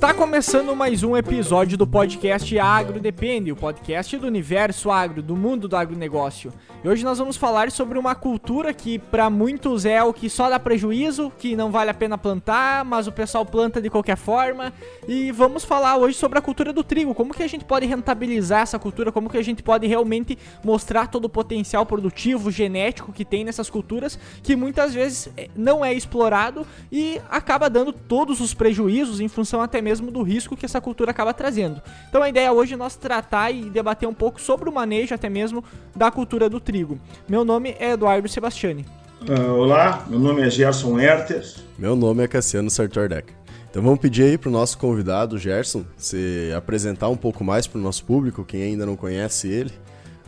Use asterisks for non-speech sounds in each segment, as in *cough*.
Está começando mais um episódio do podcast Agro Depende, o podcast do universo agro, do mundo do agronegócio. E hoje nós vamos falar sobre uma cultura que para muitos é o que só dá prejuízo, que não vale a pena plantar, mas o pessoal planta de qualquer forma. E vamos falar hoje sobre a cultura do trigo, como que a gente pode rentabilizar essa cultura, como que a gente pode realmente mostrar todo o potencial produtivo, genético que tem nessas culturas, que muitas vezes eh, não é explorado e acaba dando todos os prejuízos em função até mesmo do risco que essa cultura acaba trazendo. Então a ideia hoje é nós tratar e debater um pouco sobre o manejo até mesmo da cultura do trigo. Meu nome é Eduardo Sebastiani. Uh, olá, meu nome é Gerson Herter. Meu nome é Cassiano Sartordec. Então vamos pedir aí para o nosso convidado, Gerson, se apresentar um pouco mais para o nosso público, quem ainda não conhece ele.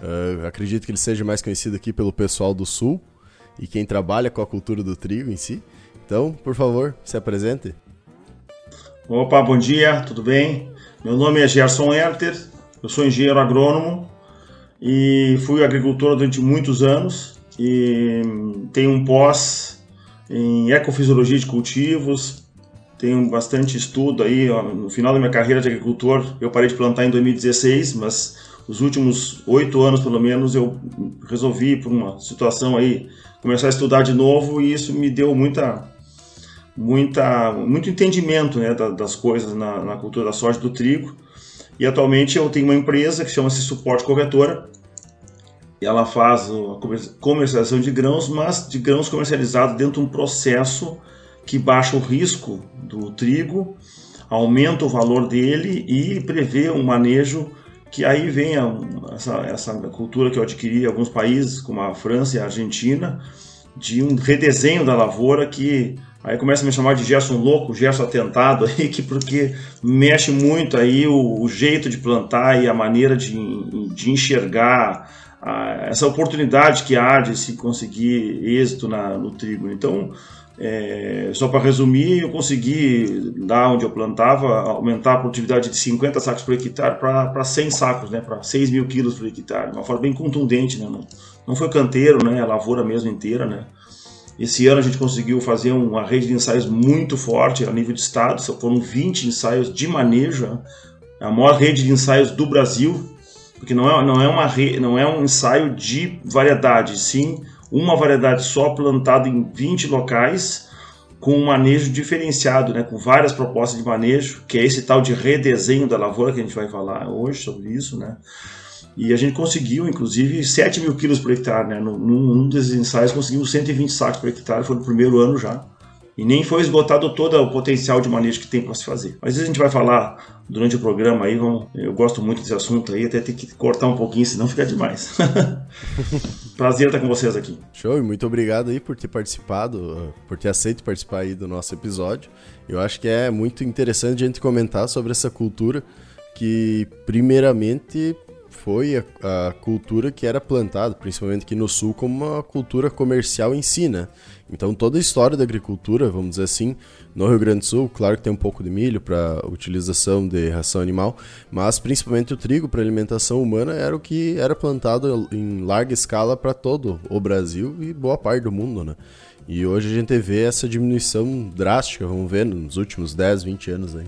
Uh, acredito que ele seja mais conhecido aqui pelo pessoal do Sul e quem trabalha com a cultura do trigo em si. Então, por favor, se apresente. Opa, bom dia, tudo bem? Meu nome é Gerson Herter, eu sou engenheiro agrônomo e fui agricultor durante muitos anos e tenho um pós em ecofisiologia de cultivos, tenho bastante estudo aí, no final da minha carreira de agricultor eu parei de plantar em 2016, mas os últimos oito anos pelo menos eu resolvi por uma situação aí começar a estudar de novo e isso me deu muita muita, muito entendimento né, das coisas na, na, cultura da soja do trigo. E atualmente eu tenho uma empresa que chama-se Suporte Corretora. E ela faz a comercialização de grãos, mas de grãos comercializados dentro de um processo que baixa o risco do trigo, aumenta o valor dele e prevê um manejo que aí vem essa, essa cultura que eu adquiri em alguns países, como a França e a Argentina, de um redesenho da lavoura que Aí começa a me chamar de Gerson louco, Gerson atentado aí, *laughs* que porque mexe muito aí o, o jeito de plantar e a maneira de, de enxergar a, essa oportunidade que há de se conseguir êxito na, no trigo. Então, é, só para resumir, eu consegui, lá onde eu plantava, aumentar a produtividade de 50 sacos por hectare para 100 sacos, né, para 6 mil quilos por hectare, de uma forma bem contundente. Né, não, não foi canteiro, né, a lavoura mesmo inteira, né, esse ano a gente conseguiu fazer uma rede de ensaios muito forte a nível de estado, foram 20 ensaios de manejo, a maior rede de ensaios do Brasil, porque não é, não é, uma, não é um ensaio de variedade, sim uma variedade só plantada em 20 locais, com um manejo diferenciado, né, com várias propostas de manejo, que é esse tal de redesenho da lavoura que a gente vai falar hoje sobre isso, né? E a gente conseguiu, inclusive, 7 mil quilos por hectare. Né? Num, num desses ensaios conseguimos 120 sacos por hectare, foi no primeiro ano já. E nem foi esgotado todo o potencial de manejo que tem para se fazer. Mas a gente vai falar durante o programa aí. Vamos, eu gosto muito desse assunto aí, até ter que cortar um pouquinho, senão fica demais. *laughs* Prazer estar com vocês aqui. Show, e muito obrigado aí por ter participado, por ter aceito participar aí do nosso episódio. Eu acho que é muito interessante a gente comentar sobre essa cultura que, primeiramente, foi a, a, cultura que era plantada, principalmente aqui no sul, como uma cultura comercial em si, né? Então toda a história da agricultura, vamos dizer assim, no Rio Grande do Sul, claro que tem um pouco de milho para utilização de ração animal, mas principalmente o trigo para alimentação humana era o que era plantado em larga escala para todo o Brasil e boa parte do mundo, né? E hoje a gente vê essa diminuição drástica, vamos ver, nos últimos 10, 20 anos aí.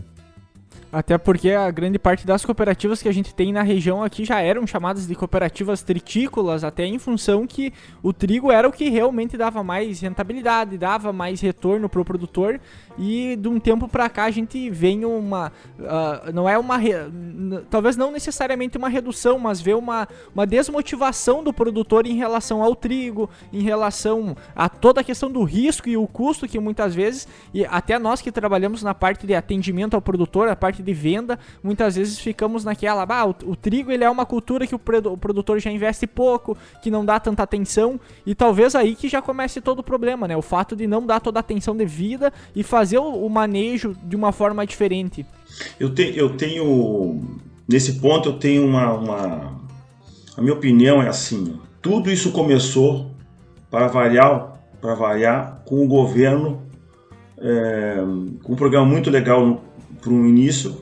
Até porque a grande parte das cooperativas que a gente tem na região aqui já eram chamadas de cooperativas tritícolas, até em função que o trigo era o que realmente dava mais rentabilidade, dava mais retorno para o produtor. E de um tempo para cá a gente vem uma. Uh, não é uma. Re, talvez não necessariamente uma redução, mas vê uma, uma desmotivação do produtor em relação ao trigo, em relação a toda a questão do risco e o custo que muitas vezes, e até nós que trabalhamos na parte de atendimento ao produtor, a parte de venda, muitas vezes ficamos naquela, ah, o, o trigo ele é uma cultura que o, o, produtor já investe pouco, que não dá tanta atenção, e talvez aí que já comece todo o problema, né? O fato de não dar toda a atenção devida e fazer o, o manejo de uma forma diferente. Eu, te, eu tenho, nesse ponto eu tenho uma, uma, a minha opinião é assim, tudo isso começou para variar, para variar com o governo é, com um programa muito legal para um início,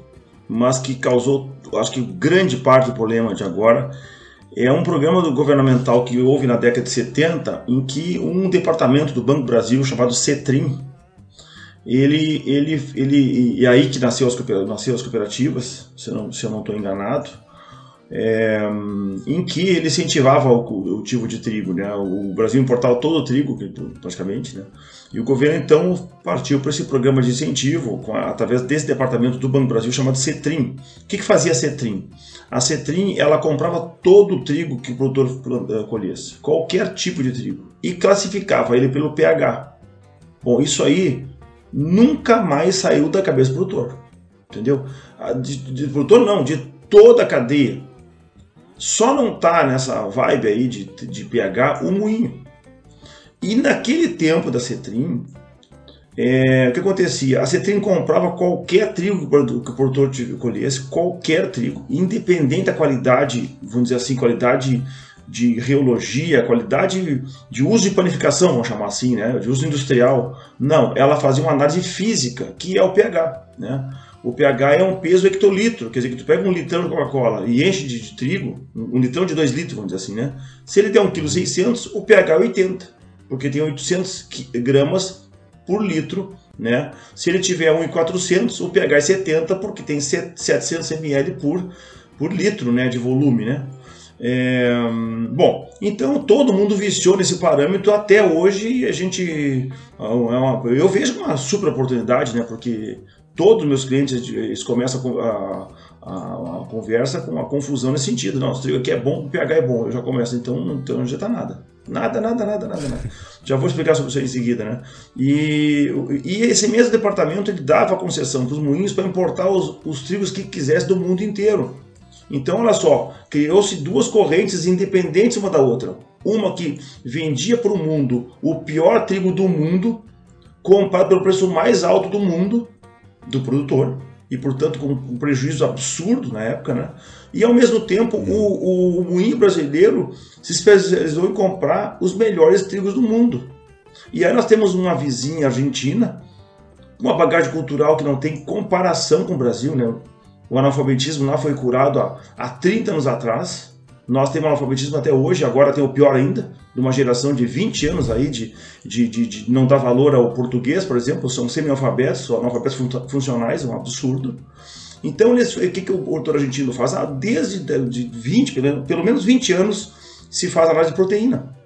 mas que causou, acho que grande parte do problema de agora é um programa governamental que houve na década de 70, em que um departamento do Banco do Brasil chamado CETRIM, ele, ele, ele, e aí que nasceu as, nasceu as cooperativas, se, eu não estou enganado, é, em que ele incentivava o cultivo de trigo. Né? O Brasil importava todo o trigo, praticamente, né? e o governo então partiu para esse programa de incentivo a, através desse departamento do Banco do Brasil chamado CETRIM. O que, que fazia a CETRIM? A CETRIM ela comprava todo o trigo que o produtor eh, colhesse, qualquer tipo de trigo, e classificava ele pelo pH. Bom, isso aí nunca mais saiu da cabeça do produtor. Entendeu? De, de, produtor não, de toda a cadeia. Só não tá nessa vibe aí de, de pH o moinho. E naquele tempo da Cetrim, é, o que acontecia? A Cetrim comprava qualquer trigo que o produtor colhesse, qualquer trigo, independente da qualidade, vamos dizer assim, qualidade de reologia, qualidade de uso de panificação, vamos chamar assim, né, de uso industrial. Não, ela fazia uma análise física, que é o pH. Né? O pH é um peso hectolitro, quer dizer que tu pega um litrão de Coca-Cola e enche de, de, trigo, um litrão de 2 litros, vamos dizer assim, né? Se ele der 1,6 kg, o pH é 80, porque tem 800 gramas por litro, né? Se ele tiver 1,400, o pH é 70, porque tem 700 ml por, por litro, né, de volume, né? É, bom, então todo mundo viciou nesse parâmetro até hoje a gente é uma, eu vejo uma super oportunidade, né? Porque todos os meus clientes eles começam a, a, a conversa com a confusão nesse sentido. Não, o trigo aqui é bom, o pH é bom. Eu já começo, então, então não está nada. Nada, nada, nada, nada, nada. Já vou explicar sobre isso em seguida, né? E, e esse mesmo departamento ele dava concessão para os moinhos para importar os, os trigos que quisesse do mundo inteiro. Então, olha só, criou-se duas correntes independentes uma da outra. Uma que vendia para o mundo o pior trigo do mundo, comprado pelo preço mais alto do mundo, do produtor, e portanto com um prejuízo absurdo na época, né? E ao mesmo tempo o, o, o moinho brasileiro se especializou em comprar os melhores trigos do mundo. E aí nós temos uma vizinha argentina, uma bagagem cultural que não tem comparação com o Brasil, né? O analfabetismo lá foi curado há, há 30 anos atrás. Nós temos analfabetismo até hoje, agora tem o pior ainda, de uma geração de 20 anos aí de, de, de, de não dar valor ao português, por exemplo, são semi-alfabetos, analfabetos fun funcionais, é um absurdo. Então, o que, que o autor argentino faz? Ah, desde de 20, pelo, pelo menos 20 anos, se faz análise de proteína.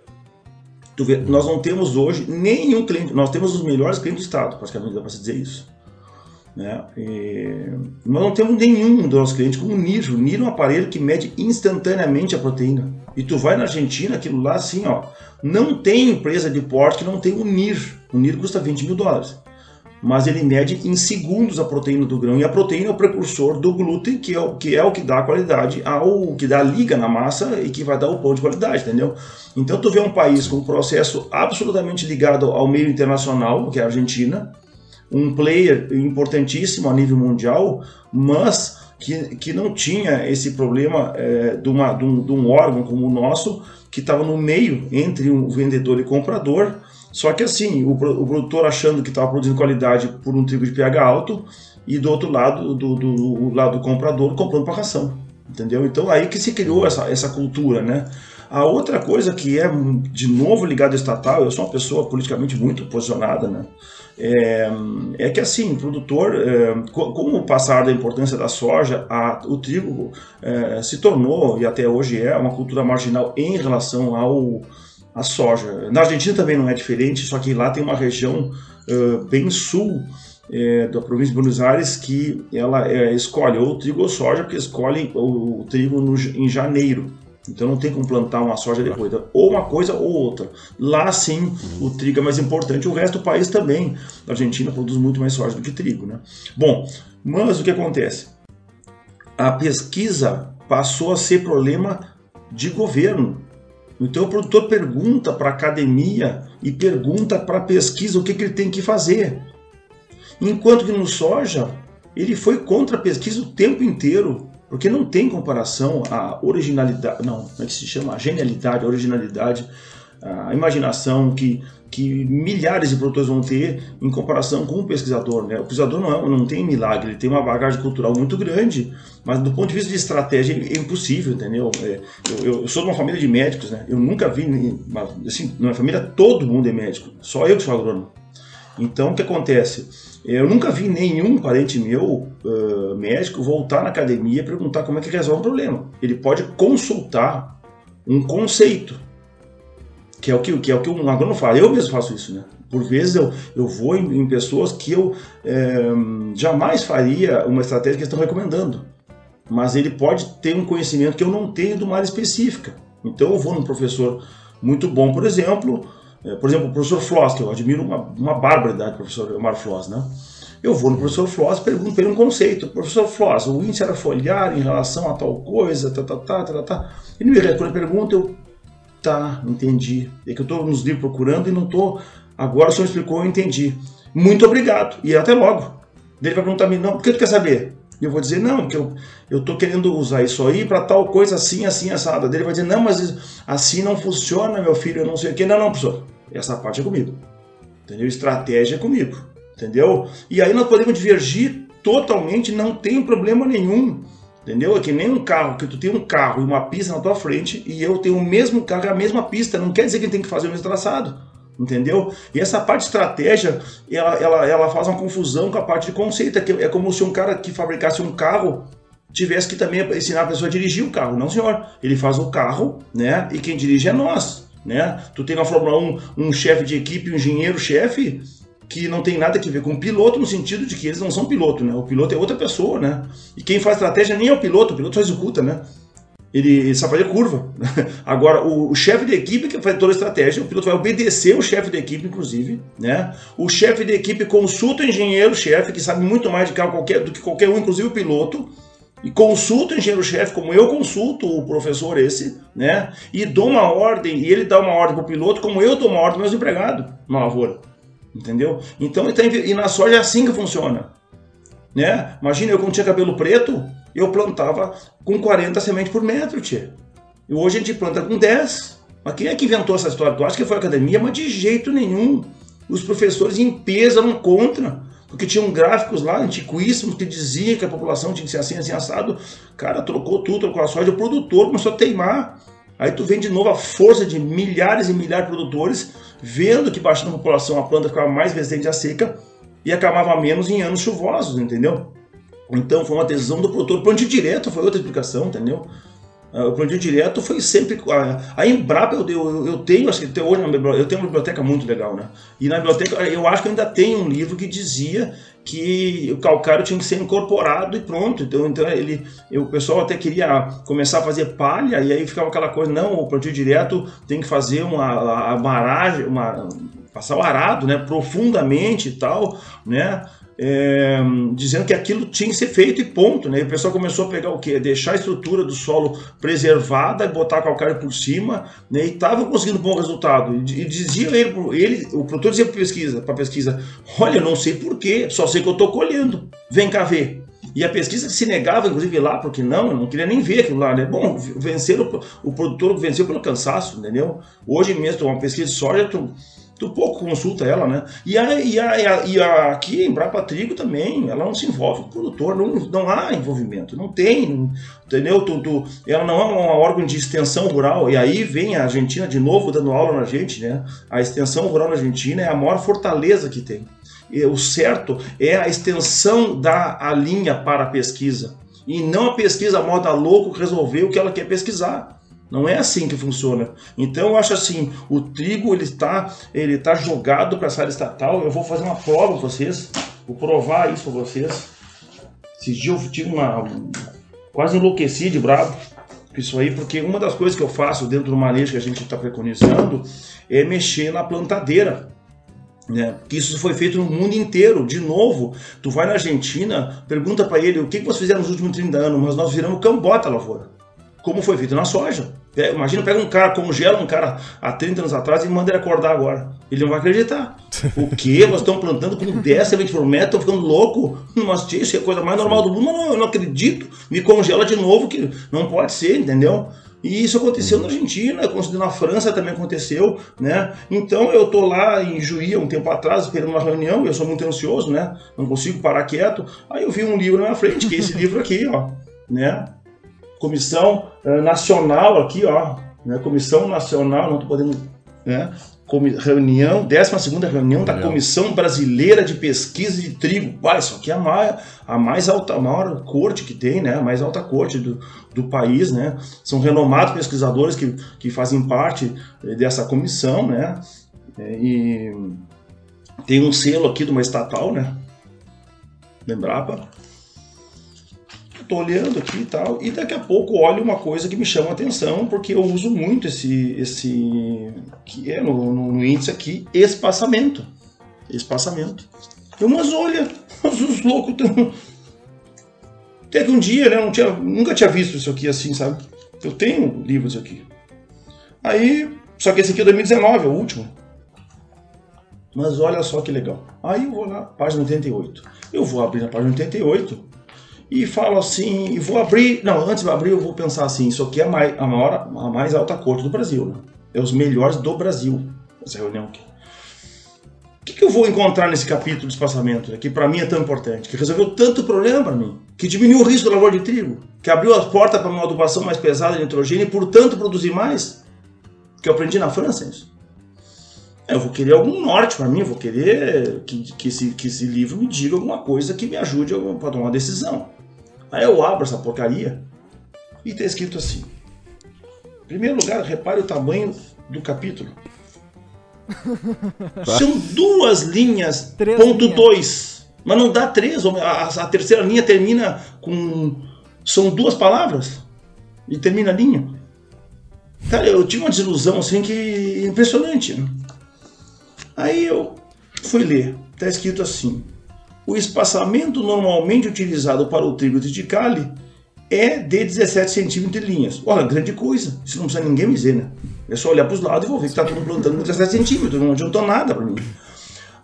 Vê, nós não temos hoje nenhum cliente, nós temos os melhores clientes do estado, praticamente dá para se dizer isso. Né? E nós não temos nenhum dos nossos clientes como o NIR. O NIR é um aparelho que mede instantaneamente a proteína. E tu vai na Argentina, aquilo lá assim, ó, não tem empresa de porte que não tem o NIR. O NIR custa 20 mil dólares. Mas ele mede em segundos a proteína do grão. E a proteína é o precursor do glúten, que é o que, é o que dá qualidade, ao que dá liga na massa e que vai dar o pão de qualidade, entendeu? Então tu vê um país com um processo absolutamente ligado ao meio internacional, que é a Argentina, um player importantíssimo a nível mundial, mas que, que não tinha esse problema é, de, uma, de, um, de um órgão como o nosso, que estava no meio entre o vendedor e comprador. Só que assim, o, o produtor achando que estava produzindo qualidade por um trigo de pH alto, e do outro lado, do, do, do lado do comprador, comprando para ração. Entendeu? Então aí que se criou essa, essa cultura, né? A outra coisa que é, de novo, ligada ao estatal, eu sou uma pessoa politicamente muito posicionada, né? É, é que assim, o produtor, é, com o passar da importância da soja, a, o trigo é, se tornou, e até hoje é, uma cultura marginal em relação ao a soja. Na Argentina também não é diferente, só que lá tem uma região uh, bem sul é, da província de Buenos Aires que ela é, escolhe ou trigo ou soja, porque escolhe o, o trigo no, em janeiro. Então não tem como plantar uma soja depois. Então, ou uma coisa ou outra. Lá sim o trigo é mais importante. O resto do país também. A Argentina produz muito mais soja do que trigo. Né? Bom, mas o que acontece? A pesquisa passou a ser problema de governo. Então o produtor pergunta para a academia e pergunta para a pesquisa o que, que ele tem que fazer. Enquanto que no soja, ele foi contra a pesquisa o tempo inteiro. Porque não tem comparação a originalidade, não, como é que se chama? A genialidade, a originalidade, a imaginação que, que milhares de produtores vão ter em comparação com o pesquisador. Né? O pesquisador não, é, não tem milagre, ele tem uma bagagem cultural muito grande, mas do ponto de vista de estratégia é impossível, entendeu? É, eu, eu, sou de uma família de médicos, né? eu nunca vi, assim, na minha família todo mundo é médico, só eu que sou agrônomo. Então, o que acontece? Eu nunca vi nenhum parente meu, uh, médico, voltar na academia e perguntar como é que resolve o problema. Ele pode consultar um conceito, que é o que, que, é o que um agrônomo fala. Eu mesmo faço isso, né? Por vezes eu, eu vou em, em pessoas que eu jamais faria uma estratégia que estão recomendando. Mas ele pode ter um conhecimento que eu não tenho de uma área específica. Então eu vou num professor muito bom, por exemplo, por exemplo, o professor Floss, que eu admiro uma, uma barbaridade, o professor Omar Floss, né? Eu vou no professor Floss, pergunto para ele um conceito. Professor Floss, o índice era foliar em relação a tal coisa, tá, tá, tá, tá, tá. Ele me responde a pergunta, eu, tá, entendi. É que eu estou nos livros procurando e não estou Agora o senhor explicou, eu entendi. Muito obrigado. E até logo. Ele vai perguntar a mim, não, por que tu quer saber? Eu vou dizer, não, porque eu, eu tô querendo usar isso aí para tal coisa assim, assim, assada. Ele vai dizer, não, mas assim não funciona, meu filho, eu não sei o quê. Não, não, professor, essa parte é comigo. Entendeu? Estratégia é comigo. Entendeu? E aí nós podemos divergir totalmente, não tem problema nenhum. Entendeu? É que nem um carro, que tu tem um carro e uma pista na tua frente e eu tenho o mesmo carro e a mesma pista. Não quer dizer que tem que fazer o mesmo traçado entendeu? E essa parte de estratégia, ela, ela, ela faz uma confusão com a parte de conceito. É, é como se um cara que fabricasse um carro tivesse que também ensinar a pessoa a dirigir o carro. Não, senhor. Ele faz o carro, né? E quem dirige é nós, né? Tu tem na Fórmula 1 um chefe de equipe, um engenheiro-chefe, que não tem nada a ver com o piloto, no sentido de que eles não são piloto, né? O piloto é outra pessoa, né? E quem faz estratégia nem é o piloto, o piloto só executa, né? ele, ele sabe fazer curva. *laughs* Agora, o, o chefe de equipe que faz toda a estratégia, o piloto vai obedecer o chefe de equipe, inclusive, né? O chefe de equipe consulta o engenheiro-chefe, que sabe muito mais de carro qualquer, do que qualquer um, inclusive o piloto, e consulta o engenheiro-chefe, como eu consulto o professor esse, né? E dou uma ordem, e ele dá uma ordem para o piloto, como eu dou uma ordem para meus empregados na lavoura. Entendeu? Então, tá e na soja é assim que funciona. Né? Imagina eu quando tinha cabelo preto, eu plantava com 40 sementes por metro, tia. E hoje a gente planta com 10. Mas quem é que inventou essa história? Tu acha que foi a academia? Mas de jeito nenhum. Os professores em peso eram contra. Porque tinham gráficos lá, antiquíssimos, que diziam que a população tinha que ser assim, assim, assado. Cara, trocou tudo, trocou a soja. O produtor começou a teimar. Aí tu vem de novo a força de milhares e milhares de produtores, vendo que baixando a população a planta ficava mais resistente à seca e acabava menos em anos chuvosos, entendeu? Então foi uma decisão do produtor. Plantio direto foi outra explicação, entendeu? Ah, o plantio direto foi sempre. A Embrapa eu, eu, eu tenho, acho que até hoje eu tenho uma biblioteca muito legal, né? E na biblioteca eu acho que ainda tem um livro que dizia que o calcário tinha que ser incorporado e pronto. Então, então ele, o pessoal até queria começar a fazer palha e aí ficava aquela coisa, não, o plantio direto tem que fazer uma, uma uma passar o arado, né, profundamente e tal, né? É, dizendo que aquilo tinha que ser feito e ponto. Né? E o pessoal começou a pegar o quê? Deixar a estrutura do solo preservada e botar calcário por cima né? e estava conseguindo bom resultado. E, e dizia ele, ele, o produtor dizia para pesquisa, para pesquisa, olha, não sei porquê, só sei que eu estou colhendo. Vem cá ver. E a pesquisa se negava, inclusive, lá, porque não, eu não queria nem ver aquilo lá, né? Bom, vencer o, o produtor venceu pelo cansaço, entendeu? Hoje mesmo, uma pesquisa de soja, tu, tu pouco consulta ela, né? E, a, e, a, e a, aqui em Brapa Trigo também, ela não se envolve com o produtor, não, não há envolvimento, não tem, entendeu? Tu, tu, ela não é um órgão de extensão rural, e aí vem a Argentina de novo dando aula na gente, né? A extensão rural na Argentina é a maior fortaleza que tem. E o certo é a extensão da a linha para a pesquisa, e não a pesquisa moda louco resolver o que ela quer pesquisar. Não é assim que funciona. Então eu acho assim, o trigo ele está ele tá jogado para essa área estatal. Eu vou fazer uma prova para vocês, vou provar isso para vocês. Esses dias eu tive uma quase enlouqueci de bravo com isso aí, porque uma das coisas que eu faço dentro do manejo que a gente está preconizando é mexer na plantadeira. Né? Isso foi feito no mundo inteiro. De novo, tu vai na Argentina, pergunta para ele o que, que vocês fizeram nos últimos 30 anos, mas nós viramos cambota lá fora como foi feito na soja. É, imagina, pega um cara, congela um cara há 30 anos atrás e manda ele acordar agora. Ele não vai acreditar. *laughs* o quê? Nós estamos plantando com 10 sementes por metro, estão ficando louco? Mas isso é a coisa mais normal do mundo. Mas não, eu não acredito. Me congela de novo, que não pode ser, entendeu? E isso aconteceu na Argentina, na França também aconteceu, né? Então eu tô lá em Juí um tempo atrás, esperando uma reunião, eu sou muito ansioso, né? Não consigo parar quieto. Aí eu vi um livro na minha frente, que é esse *laughs* livro aqui, ó, né? Comissão uh, Nacional aqui, ó, né? Comissão Nacional, não estou podendo né? reunião, 12 reunião da Comissão Brasileira de Pesquisa de Trigo. Olha, isso aqui é a mais, a mais alta, a maior corte que tem, né? A mais alta corte do, do país, né? São renomados pesquisadores que, que fazem parte dessa comissão, né? E tem um selo aqui de uma estatal, né? Embrapa tô olhando aqui e tal, e daqui a pouco olho uma coisa que me chama a atenção, porque eu uso muito esse, esse que é no, no, no índice aqui, espaçamento. Espaçamento. Eu, *laughs* mas olha, os loucos estão... Até que um dia, né, não tinha, nunca tinha visto isso aqui assim, sabe? Eu tenho livros aqui. Aí, só que esse aqui é 2019, é o último. Mas olha só que legal. Aí eu vou lá, página 88. Eu vou abrir na página 88 e falo assim, vou abrir, não, antes de abrir eu vou pensar assim, isso aqui é a, a, maior, a mais alta corte do Brasil, né? é os melhores do Brasil, essa reunião aqui. O que, que eu vou encontrar nesse capítulo de espaçamento, né, que para mim é tão importante, que resolveu tanto problema para mim, que diminuiu o risco da lavoura de trigo, que abriu as portas para uma adubação mais pesada de nitrogênio e, portanto, produzir mais, que eu aprendi na França isso. Eu vou querer algum norte para mim, eu vou querer que, que, esse, que esse livro me diga alguma coisa que me ajude a tomar uma decisão. Aí eu abro essa porcaria e está escrito assim. Em primeiro lugar, repare o tamanho do capítulo. *laughs* São duas linhas, três ponto linhas. dois. Mas não dá três. A, a, terceira linha termina com. São duas palavras. E termina a linha. Cara, eu tive uma desilusão assim que. impressionante. Né? Aí eu fui ler. Está escrito assim: o espaçamento normalmente utilizado para o trigo triticale é de 17 centímetros de linhas. Olha, grande coisa. Isso não precisa ninguém me dizer, né? É só olhar para os lados e vou ver que está todo plantando com 17 centímetros. Não adiantou nada para mim.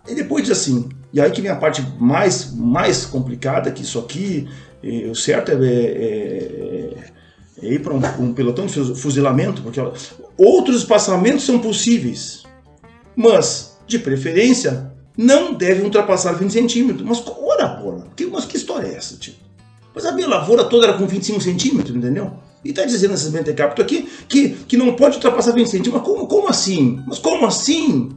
E depois diz assim, e aí que vem a parte mais, mais complicada, que isso aqui, eh, o certo é, é, é, é ir para um, um, pelotão de fuzilamento, porque outros espaçamentos são possíveis, mas, de preferência, não deve ultrapassar 20 centímetros. Mas, ora, porra, que, mas que história é essa, tio? Mas a minha lavoura toda era com 25 centímetros, entendeu? E está dizendo nessas mentecapto aqui que, que não pode ultrapassar 20 centímetros. Mas como, como assim? Mas como assim?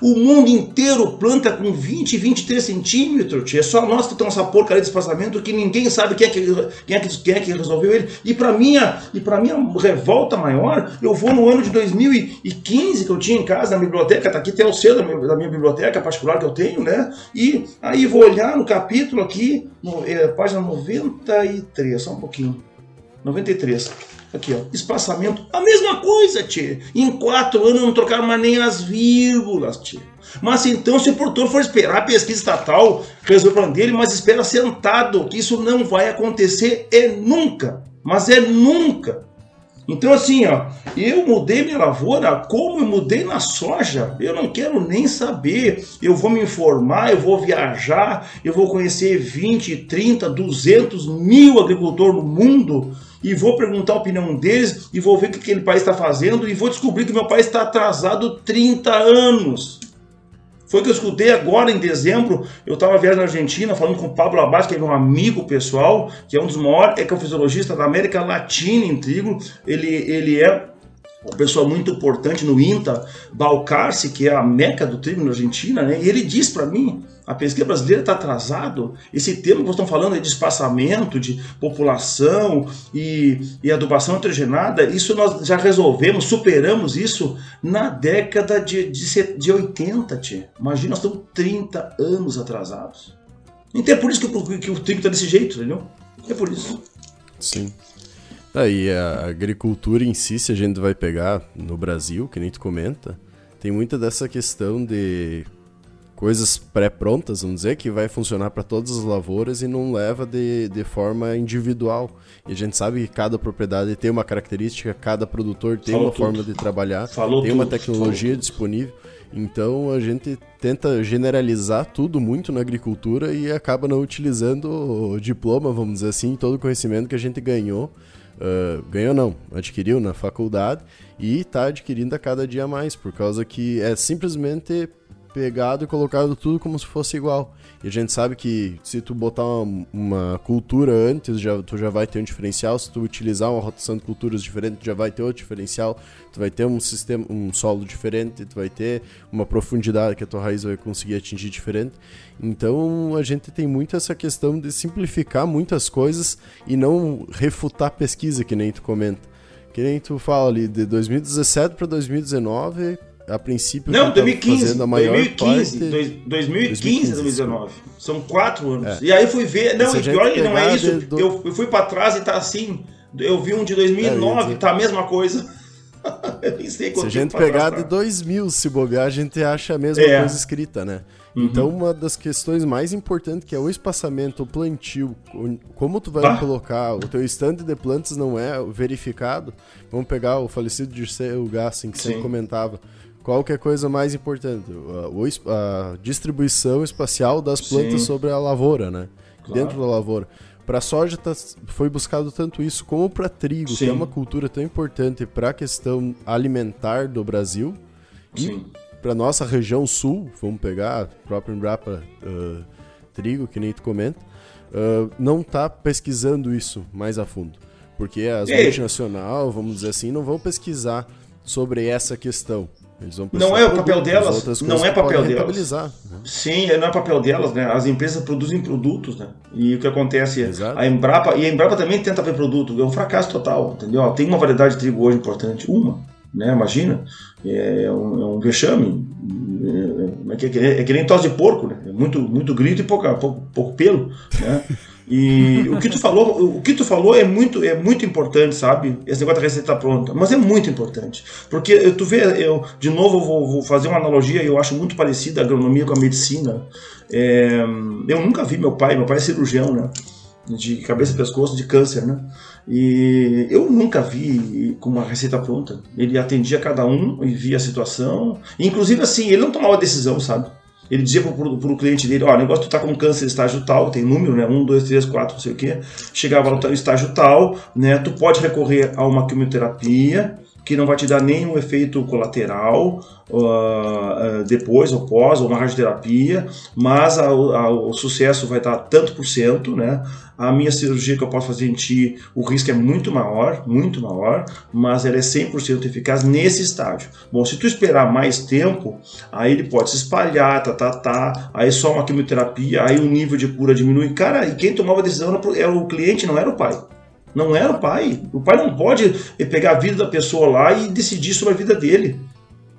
O mundo inteiro planta com 20, 23 centímetros. É só nós que estamos essa porcaria de espaçamento que ninguém sabe quem é que, quem é que, quem é que resolveu ele. E para minha, e para minha revolta maior, eu vou no ano de 2015 que eu tinha em casa na biblioteca, tá aqui até o selo da minha, da minha biblioteca particular que eu tenho, né? E aí vou olhar no capítulo aqui, no, é, página 93, só um pouquinho. 93. Aqui, ó. Espaçamento. A mesma coisa, tchê. Em quatro anos não trocaram mais nem as vírgulas, tchê. Mas então, se o produtor for esperar a pesquisa estatal resolver dele, mas espera sentado, que isso não vai acontecer é nunca. Mas é nunca. Então, assim, ó, eu mudei minha lavoura como eu mudei na soja. Eu não quero nem saber. Eu vou me informar, eu vou viajar, eu vou conhecer 20, 30, 200 mil agricultores no mundo e vou perguntar a opinião deles e vou ver o que aquele país está fazendo e vou descobrir que meu país está atrasado 30 anos. Foi o que eu escutei agora em dezembro. Eu estava viajando na Argentina falando com o Pablo Abad, que é meu amigo pessoal, que é um dos maiores ecofisiologistas da América Latina em trigo. Ele, ele é uma pessoa muito importante no INTA, Balcarce, que é a meca do trigo na Argentina, né? e ele diz para mim, a pesquisa brasileira está atrasado, esse tema que vocês estão falando é de espaçamento, de população e, e adubação nitrogenada, isso nós já resolvemos, superamos isso na década de, de, de 80, tia. Imagina, nós estamos 30 anos atrasados. Então é por isso que, que, que o trigo está desse jeito, entendeu? É por isso. Sim. Aí a agricultura em si, se a gente vai pegar no Brasil, que nem tu comenta, tem muita dessa questão de coisas pré-prontas, vamos dizer, que vai funcionar para todas as lavouras e não leva de, de forma individual. E a gente sabe que cada propriedade tem uma característica, cada produtor tem Falou uma tudo. forma de trabalhar, Falou tem tudo. uma tecnologia Falou. disponível. Então a gente tenta generalizar tudo muito na agricultura e acaba não utilizando o diploma, vamos dizer assim, todo o conhecimento que a gente ganhou Uh, ganhou não, adquiriu na faculdade e está adquirindo a cada dia mais, por causa que é simplesmente pegado e colocado tudo como se fosse igual. E a gente sabe que se tu botar uma, uma, cultura antes, já, tu já vai ter um diferencial. Se tu utilizar uma rotação de culturas diferente, já vai ter outro diferencial. Tu vai ter um sistema, um solo diferente, tu vai ter uma profundidade que a tua raiz vai conseguir atingir diferente. Então a gente tem muito essa questão de simplificar muitas coisas e não refutar pesquisa, que nem tu comenta. Que nem tu fala ali, de 2017 para 2019 a princípio. Não, 2015. A maior 2015, parte... 2015, 2015 2019. São quatro anos. É. E aí fui ver. Não, e pior que não é isso. Do... Eu, eu fui para trás e tá assim. Eu vi um de 2009, é, tá a mesma coisa. *laughs* eu nem sei Se a gente pegar de 2000, se bobear, a gente acha a mesma é. coisa escrita, né? Uhum. Então, uma das questões mais importantes que é o espaçamento, o plantio, como tu vai bah. colocar, o teu estande de plantas não é verificado. Vamos pegar o falecido Dirceu Gassin, que Sim. sempre comentava qual que é a coisa mais importante? A, a distribuição espacial das plantas Sim. sobre a lavoura, né? Claro. Dentro da lavoura. Para soja tá, foi buscado tanto isso como para trigo, Sim. que é uma cultura tão importante para a questão alimentar do Brasil. Sim. E para nossa região sul, vamos pegar a própria Embrapa uh, trigo, que nem tu comenta, uh, não está pesquisando isso mais a fundo. Porque as multinacionais, vamos dizer assim, não vão pesquisar sobre essa questão não é o papel delas, não é papel delas. Né? Sim, não é papel delas, né? As empresas produzem produtos, né? E o que acontece é a Embrapa e a Embrapa também tenta ver produto, é um fracasso total, entendeu? Tem uma variedade de trigo hoje importante, uma, né? Imagina, é um, é um vexame, é, é, que, é que nem tosse de porco, né? É muito, muito grito e pouca, pouco, pouco pelo, né? E o que tu falou, o que tu falou é muito, é muito importante, sabe? Esse negócio da receita pronta, mas é muito importante, porque tu vê, eu de novo vou, vou fazer uma analogia, eu acho muito parecida a agronomia com a medicina. É, eu nunca vi meu pai, meu pai é cirurgião, né? De cabeça e pescoço, de câncer, né? E eu nunca vi com uma receita pronta. Ele atendia cada um e via a situação. Inclusive, assim, ele não tomava decisão, sabe? Ele dizia pro, pro, cliente dele, ó, o negócio tu tá com câncer estágio tal, tem número, né? Um, dois, três, quatro, não sei o quê. Chegava no estágio tal, né? Tu pode recorrer a uma quimioterapia, que não vai te dar nenhum efeito colateral uh, depois ou pós, ou uma radioterapia, mas a, a, o sucesso vai estar tanto por cento, né? A minha cirurgia que eu posso fazer em ti, o risco é muito maior, muito maior, mas ela é 100% eficaz nesse estágio. Bom, se tu esperar mais tempo, aí ele pode se espalhar, tá, tá, tá, aí só uma quimioterapia, aí o nível de cura diminui. Cara, e quem tomava a decisão era o cliente, não era o pai. Não era o pai. O pai não pode pegar a vida da pessoa lá e decidir sobre a vida dele.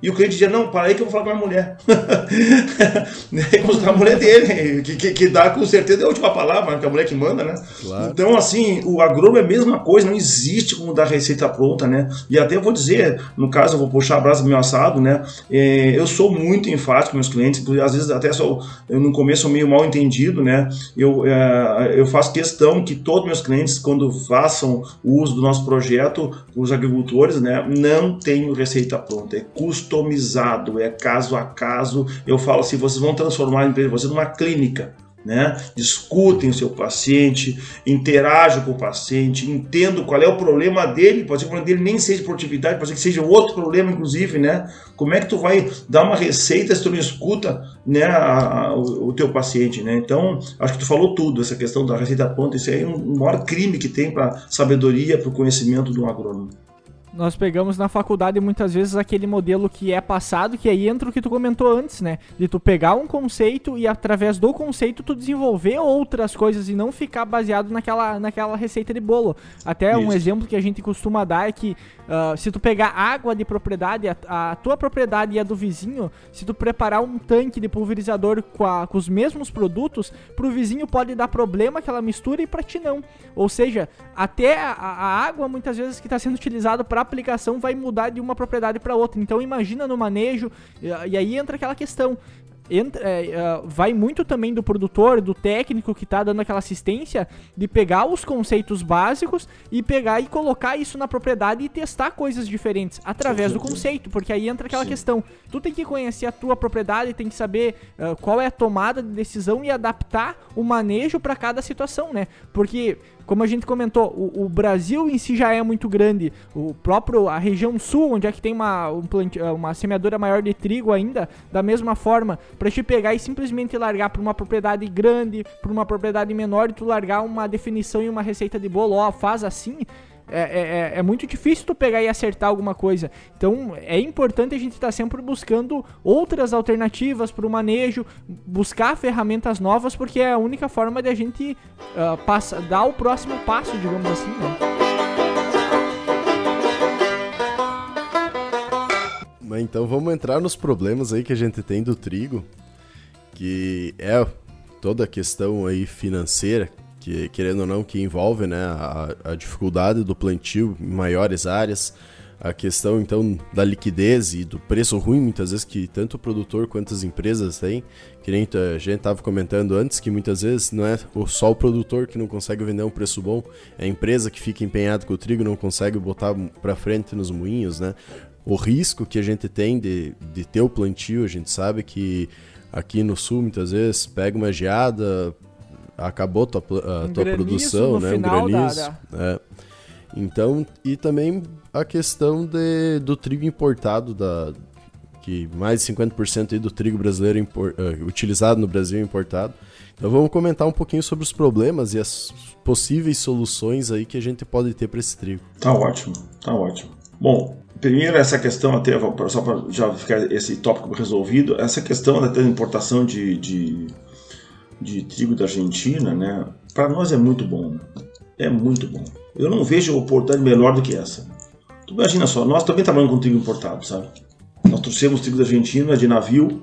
E o cliente dizia, não, para aí que eu vou falar com a minha mulher. *laughs* com a mulher dele, que, que, que, dá com certeza é a última palavra, que é a mulher que manda, né? Claro. Então, assim, o agrônomo é a mesma coisa, não existe como dar receita pronta, né? E até vou dizer, no caso, eu vou puxar a brasa do meu assado, né? É, eu sou muito enfático com meus clientes, às vezes até sou, eu no começo sou meio mal entendido, né? Eu, é, eu faço questão que todos meus clientes, quando façam o uso do nosso projeto, os agricultores, né? Não tenham receita pronta, é custo customizado, é caso a caso. Eu falo assim, vocês vão transformar a empresa de vocês numa clínica. Né? Discutem o seu paciente, interajam com o paciente, entendam qual é o problema dele, pode ser que o problema dele nem seja produtividade, pode ser que seja outro problema, inclusive, né? Como é que tu vai dar uma receita se tu não escuta né, a, a, o, o, teu paciente, né? Então, acho que tu falou tudo, essa questão da receita pronta, isso aí é um, um maior crime que tem para sabedoria, para o conhecimento de um agrônomo nós pegamos na faculdade muitas vezes aquele modelo que é passado, que aí entra o que tu comentou antes, né? De tu pegar um conceito e através do conceito tu desenvolver outras coisas e não ficar baseado naquela, naquela receita de bolo. Até Isso. um exemplo que a gente costuma dar é que uh, se tu pegar água de propriedade, a, a, tua propriedade e a do vizinho, se tu preparar um tanque de pulverizador com, a, com os mesmos produtos, pro vizinho pode dar problema aquela mistura e pra ti não. Ou seja, até a, a água muitas vezes que está sendo utilizada para aplicação vai mudar de uma propriedade para outra. Então imagina no manejo, e, aí entra aquela questão. Entra, é, uh, vai muito também do produtor, do técnico que está dando aquela assistência, de pegar os conceitos básicos e pegar e colocar isso na propriedade e testar coisas diferentes através do conceito, porque aí entra aquela Sim. questão. Tu tem que conhecer a tua propriedade, tem que saber uh, qual é a tomada de decisão e adaptar o manejo para cada situação, né? Porque como a gente comentou, o, o, Brasil em si já é muito grande. O próprio, a região sul, onde é que tem uma, um plantio, uma semeadora maior de trigo ainda, da mesma forma, pra te pegar e simplesmente largar pra uma propriedade grande, pra uma propriedade menor, e tu largar uma definição e uma receita de bolo, ó, faz assim, é, é, é, é, muito difícil tu pegar e acertar alguma coisa. Então é importante a gente estar tá sempre buscando outras alternativas para o manejo, buscar ferramentas novas, porque é a única forma de a gente uh, passa, dar o próximo passo, digamos assim, né? Então vamos entrar nos problemas aí que a gente tem do trigo, que é toda a questão aí financeira que querendo ou não, que envolve né, a, a dificuldade do plantio em maiores áreas, a questão então da liquidez e do preço ruim muitas vezes que tanto o produtor quanto as empresas têm, que nem a gente estava comentando antes que muitas vezes não é só o produtor que não consegue vender um preço bom, é a empresa que fica empenhada com o trigo não consegue botar para frente nos moinhos, né? O risco que a gente tem de, de ter o plantio, a gente sabe que aqui no sul muitas vezes pega uma geada, acabou tua, a um tua produção, né? Um granizo. Da. É. Então, e também a questão de, do trigo importado, da, que mais de 50% do trigo brasileiro impor, uh, utilizado no Brasil é importado. Então vamos comentar um pouquinho sobre os problemas e as possíveis soluções aí que a gente pode ter para esse trigo. Tá ótimo, tá ótimo. Bom, primeiro essa questão até só para já ficar esse tópico resolvido, essa questão da importação de, de de trigo da Argentina, né? Para nós é muito bom. É muito bom. Eu não vejo oportunidade melhor do que essa. Tu imagina só, nós também trabalhamos com trigo importado, sabe? Nós trouxemos trigo da Argentina de navio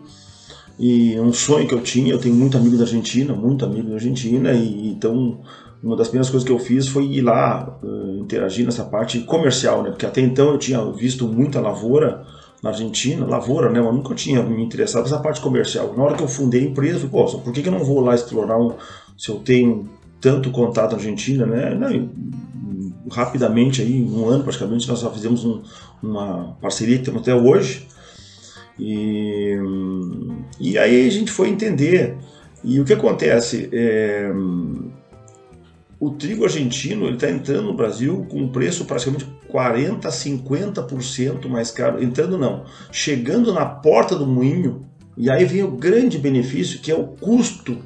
e um sonho que eu tinha. Eu tenho muito amigo da Argentina, muito amigo da Argentina e então uma das primeiras coisas que eu fiz foi ir lá uh, interagir nessa parte comercial, né? Porque até então eu tinha visto muita lavoura na Argentina, lavoura, né? Eu nunca tinha me interessado nessa parte comercial. Na hora que eu fundei a empresa, pô, por que, que eu não vou lá explorar um, se eu tenho tanto contato na Argentina, né? Não, rapidamente aí, um ano praticamente, nós fizemos um, uma parceria que temos até hoje. E, e aí a gente foi entender. E o que acontece? É, o trigo argentino está entrando no Brasil com um preço praticamente 40, 50% mais caro. Entrando não, chegando na porta do moinho. E aí vem o grande benefício que é o custo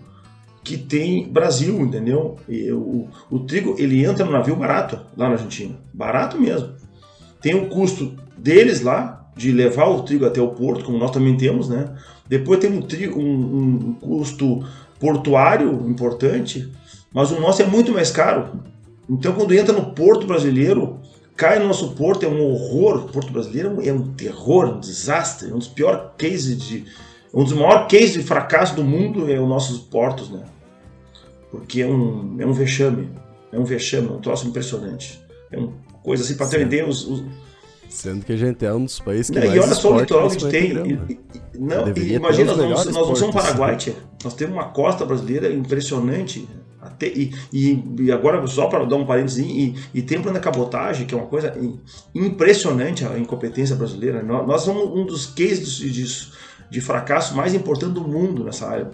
que tem Brasil, entendeu? E o, o trigo ele entra no navio barato lá na Argentina, barato mesmo. Tem o custo deles lá de levar o trigo até o porto, como nós também temos, né? Depois tem um, trigo, um, um custo portuário importante mas o nosso é muito mais caro. Então, quando entra no porto brasileiro, cai no nosso porto, é um horror. O porto brasileiro é um terror, um desastre, um dos piores cases de. Um dos maiores cases de fracasso do mundo é os nossos portos, né? Porque é um, é um vexame. É um vexame, é um troço impressionante. É uma coisa assim, para ter os, os Sendo que a gente é um dos países que mais E olha só o litoral que a gente tem. E, e, não, imagina, nós, nós não somos Paraguai, tia. Nós temos uma costa brasileira impressionante. Até, e, e, agora, só para dar um parênteses, e, e tem plano de cabotagem, que é uma coisa impressionante a incompetência brasileira. Nós, somos um dos cases de, de, fracasso mais importantes do mundo nessa área.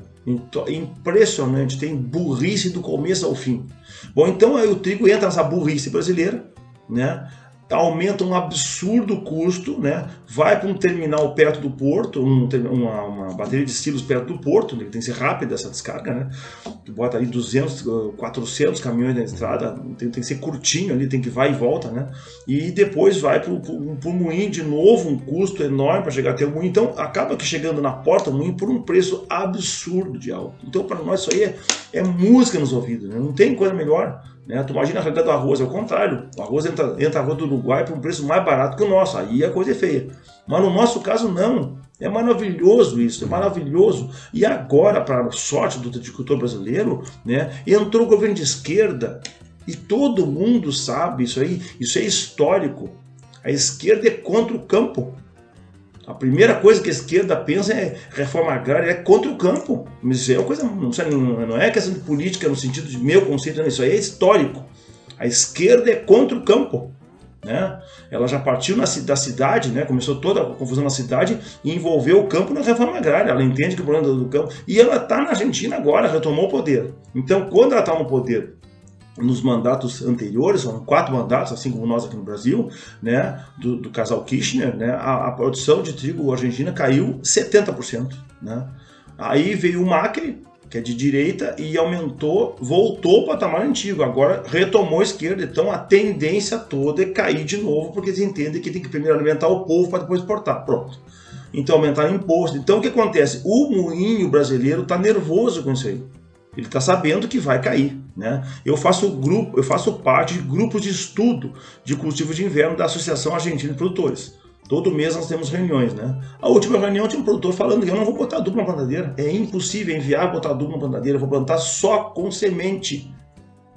Impressionante, tem burrice do começo ao fim. Bom, então aí o trigo entra nessa burrice brasileira, né? Aumenta um absurdo custo, né? vai para um terminal perto do porto, um, uma, uma, bateria de silos perto do porto, né? tem que ser rápida essa descarga, né? Tu bota ali 200, 400 caminhões na estrada, tem, tem que ser curtinho ali, tem que vai e volta, né? E depois vai para o moinho de novo, um custo enorme para chegar até o moinho. Então acaba que chegando na porta do moinho por um preço absurdo de alto. Então para nós isso aí é, é música nos ouvidos, né? não tem coisa melhor. Né? Tu imagina a do arroz, é o contrário. O arroz entra, entra arroz do Uruguai por um preço mais barato que o nosso. Aí a coisa é feia. Mas no nosso caso, não. É maravilhoso isso, é maravilhoso. E agora, para sorte do agricultor brasileiro, né, entrou o governo de esquerda. E todo mundo sabe isso aí, isso é histórico. A esquerda é contra o campo. A primeira coisa que a esquerda pensa é reforma agrária, é contra o campo. Mas isso é uma coisa, não, é questão de política no sentido de meu conceito, não, isso aí é histórico. A esquerda é contra o campo. Né? Ela já partiu na, da cidade, né? começou toda a confusão na cidade e envolveu o campo na reforma agrária. Ela entende que o problema do campo. E ela está na Argentina agora, retomou o poder. Então, quando ela está no poder nos mandatos anteriores, são quatro mandatos, assim como nós aqui no Brasil, né, do, do casal Kirchner, né, a, a, produção de trigo argentina caiu 70%. Né? Aí veio o Macri, que é de direita, e aumentou, voltou ao patamar antigo, agora retomou a esquerda. Então a tendência toda é cair de novo, porque eles entendem que tem que primeiro alimentar o povo para depois exportar. Pronto. Então aumentar o imposto. Então o que acontece? O moinho brasileiro está nervoso com isso aí. Ele está sabendo que vai cair. Né? Eu faço grupo, eu faço parte de grupos de estudo de cultivo de inverno da Associação Argentina de Produtores. Todo mês nós temos reuniões, né? A última reunião tinha um produtor falando que eu não vou botar adubo na plantadeira. É impossível enviar botar adubo na plantadeira. Eu vou plantar só com semente.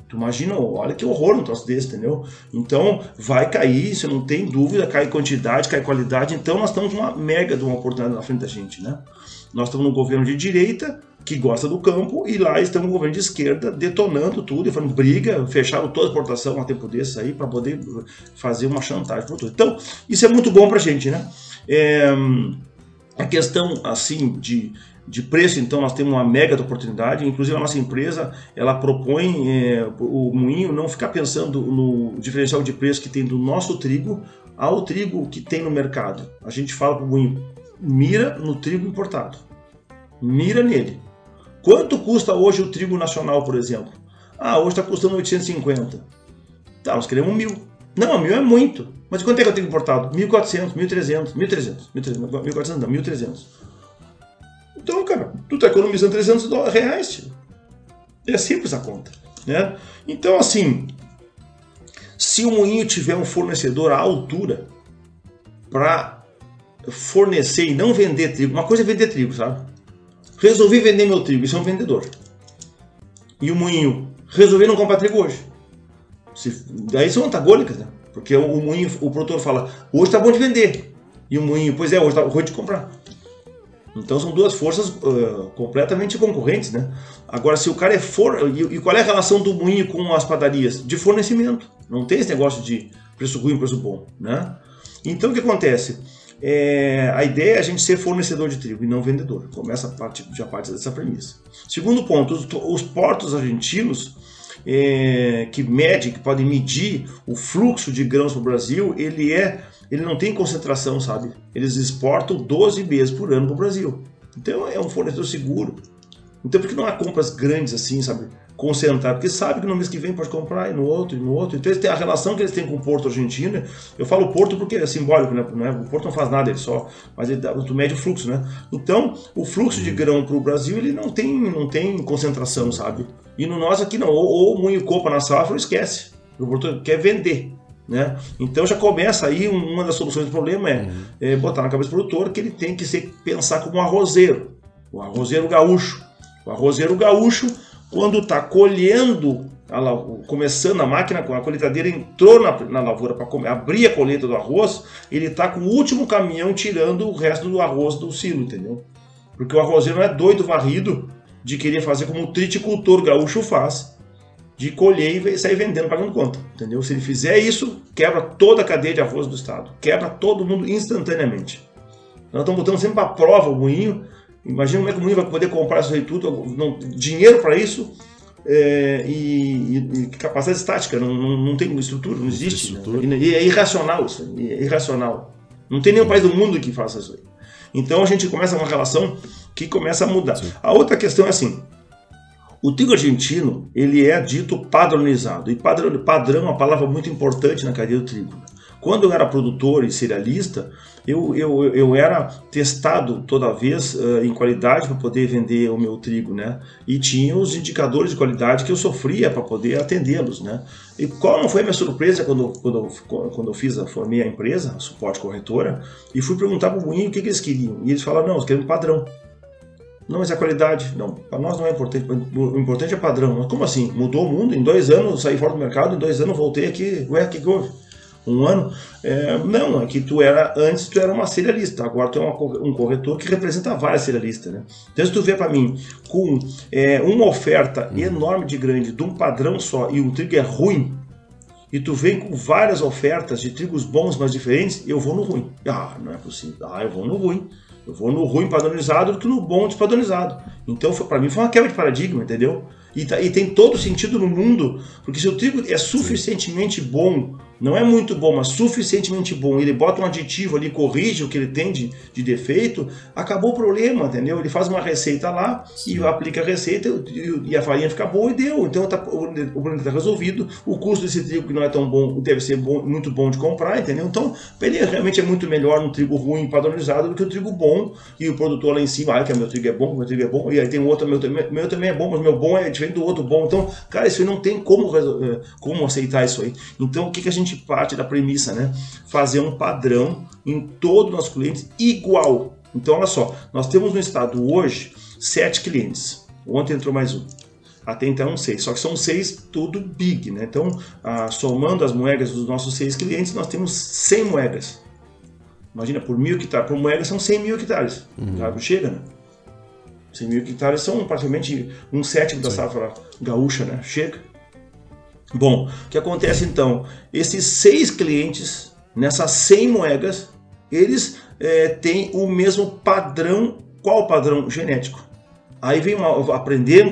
Tu imagina, olha que horror um troço desse, entendeu? Então, vai cair, você não tem dúvida, cai quantidade, cai qualidade. Então, nós estamos uma mega de uma oportunidade na frente da gente, né? Nós estamos num governo de direita, que gosta do campo, e lá estão um governo de esquerda detonando tudo, e falando briga, fecharam toda a exportação a tempo desse aí para poder fazer uma chantagem para tudo. Então, isso é muito bom para a gente, né? É, a questão, assim, de, de preço, então, nós temos uma mega oportunidade, inclusive a nossa empresa, ela propõe é, o moinho não ficar pensando no diferencial de preço que tem do nosso trigo ao trigo que tem no mercado. A gente fala para o moinho, mira no trigo importado. Mira nele. Quanto custa hoje o trigo nacional, por exemplo? Ah, hoje está custando 850. Tá, nós queremos mil. Não, mil é muito. Mas quanto é que eu tenho importado? 1.400, 1.300, 1.300, 1.400 não, 1.300. Então, cara, tu está economizando 300 reais, tio. É simples a conta, né? Então, assim, se o moinho tiver um fornecedor à altura para fornecer e não vender trigo, uma coisa é vender trigo, sabe? Resolvi vender meu trigo, isso é um vendedor. E o moinho, resolvi não comprar trigo hoje. Se, daí são antagônicas, né? Porque o, o moinho, o produtor fala, hoje tá bom de vender. E o moinho, pois é, hoje tá ruim de comprar. Então são duas forças uh, completamente concorrentes, né? Agora, se o cara é for... E, e, qual é a relação do moinho com as padarias? De fornecimento. Não tem esse negócio de preço ruim, preço bom, né? Então o que acontece? É, a ideia é a gente ser fornecedor de trigo e não vendedor. Começa a parte, já parte dessa premissa. Segundo ponto, os, os portos argentinos é, que medem, que podem medir o fluxo de grãos para o Brasil, ele é, ele não tem concentração, sabe? Eles exportam 12 meses por ano para o Brasil. Então é um fornecedor seguro. Então por que não há compras grandes assim, sabe? Concentrar, porque sabe que no mês que vem pode comprar e no outro e no outro. Então eles têm a relação que eles têm com o Porto Argentino. Eu falo Porto porque é simbólico, né? É, o Porto não faz nada, ele só, mas ele dá, tu mede o fluxo, né? Então o fluxo de grão para o Brasil ele não tem, não tem concentração, sabe? E no nosso aqui não, ou, ou moinho copa na safra, esquece. O Porto quer vender. Né? Então já começa aí uma das soluções do problema é, é botar na cabeça do produtor que ele tem que ser, pensar como um arrozeiro, o arrozeiro gaúcho. O arrozeiro gaúcho quando está colhendo, a, começando a máquina, a colheitadeira entrou na, na lavoura para abrir a colheita do arroz, ele está com o último caminhão tirando o resto do arroz do silo, entendeu? Porque o arrozeiro não é doido varrido de querer fazer como o triticultor gaúcho faz, de colher e sair vendendo pagando conta, entendeu? Se ele fizer isso, quebra toda a cadeia de arroz do estado, quebra todo mundo instantaneamente. Nós estamos botando sempre para prova o moinho Imagina como é que o moinho vai poder comprar isso aí tudo, não, dinheiro para isso é, e, e, capacidade estática, não, não, não, tem estrutura, não existe. Estrutura. Né? E é irracional isso, é irracional. Não tem nenhum país do mundo que faça isso aí. Então a gente começa uma relação que começa a mudar. Sim. A outra questão é assim, o trigo argentino ele é dito padronizado, e padrão, padrão é uma palavra muito importante na cadeia do trigo. Quando eu era produtor e cerealista, eu, eu, eu era testado toda vez uh, em qualidade para poder vender o meu trigo, né? E tinha os indicadores de qualidade que eu sofria para poder atendê-los, né? E qual não foi a minha surpresa quando, quando, quando eu fiz, formei a empresa, a suporte corretora, e fui perguntar para o Moinho o que, que eles queriam. E eles falaram, não, eles querem padrão. Não, mas a qualidade, não. Para nós não é importante. O importante é padrão. Mas como assim? Mudou o mundo? Em dois anos saí fora do mercado, em dois anos voltei aqui. Ué, o que, que houve? Um ano. É, não, é que tu era, antes tu era uma serialista, agora tu é uma, um corretor que representa várias serialistas, né? Então se tu vê para mim com é, uma oferta uhum. enorme de grande, de um padrão só, e o trigo é ruim, e tu vem com várias ofertas de trigos bons, mas diferentes, eu vou no ruim. Ah, não é possível. Ah, eu vou no ruim. Eu vou no ruim padronizado do que no bom despadronizado. Então, para mim, foi uma quebra de paradigma, entendeu? E, tá, e tem todo sentido no mundo, porque se o trigo é suficientemente bom não é muito bom, mas suficientemente bom, ele bota um aditivo ali, corrige o que ele tem de, de defeito, acabou o problema, entendeu? Ele faz uma receita lá Sim. e aplica a receita e, e, a farinha fica boa e deu. Então tá, o, o problema está resolvido, o custo desse trigo que não é tão bom deve ser bom, muito bom de comprar, entendeu? Então ele realmente é muito melhor no trigo ruim padronizado do que o trigo bom e o produtor lá em cima, ah, que meu trigo é bom, meu trigo é bom, e aí tem outro, meu, meu também é bom, mas meu bom é diferente do outro bom. Então, cara, isso aí não tem como, eh, como aceitar isso aí. Então o que, que a gente gente parte da premissa, né? Fazer um padrão em todos os nossos clientes igual. Então, olha só, nós temos no estado hoje sete clientes. Ontem entrou mais um. Até então, seis. Só que são seis tudo big, né? Então, ah, somando as moedas dos nossos seis clientes, nós temos 100 moedas. Imagina, por mil hectares, por moeda são 100 mil hectares. Uhum. Claro, chega, né? 100 mil hectares são praticamente um sétimo da safra gaúcha, né? Chega. Bom, o que acontece então? Esses seis clientes, nessas 100 moedas, eles é, têm o mesmo padrão. Qual o padrão genético? Aí vem uma,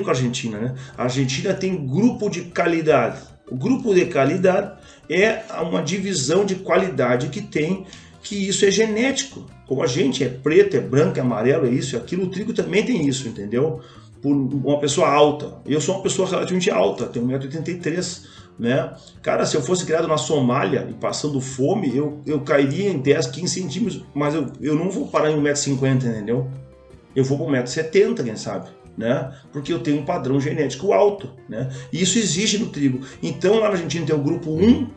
com a Argentina, né? A Argentina tem grupo de qualidade. O grupo de qualidade é uma divisão de qualidade que tem, que isso é genético. Como a gente é preto, é branco, é amarelo, é isso, é aquilo, o trigo também tem isso, entendeu? Por uma pessoa alta. Eu sou uma pessoa relativamente alta, tenho 1,83m, né? Cara, se eu fosse criado na Somália e passando fome, eu, eu cairia em 10, 15 centímetros, mas eu, eu não vou parar em 1,50m, entendeu? Eu vou para 1,70m, quem sabe? Né? Porque eu tenho um padrão genético alto, né? E isso existe no trigo. Então lá na Argentina tem o grupo 1,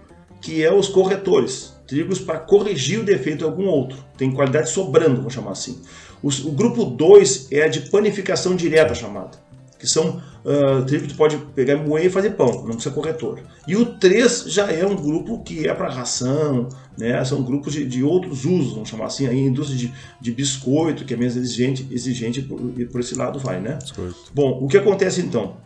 que é os corretores, trigos para corrigir o defeito de algum outro. Tem qualidade sobrando, vamos chamar assim. O, o grupo 2 é a de panificação direta chamada, que são uh, trigo que tu pode pegar e moer e fazer pão, não precisa corretor. E o 3 já é um grupo que é para ração, né? são grupos de, de, outros usos, vamos chamar assim, a indústria de, de biscoito, que é menos exigente, exigente por, por esse lado vai, né? Biscoito. Bom, o que acontece então?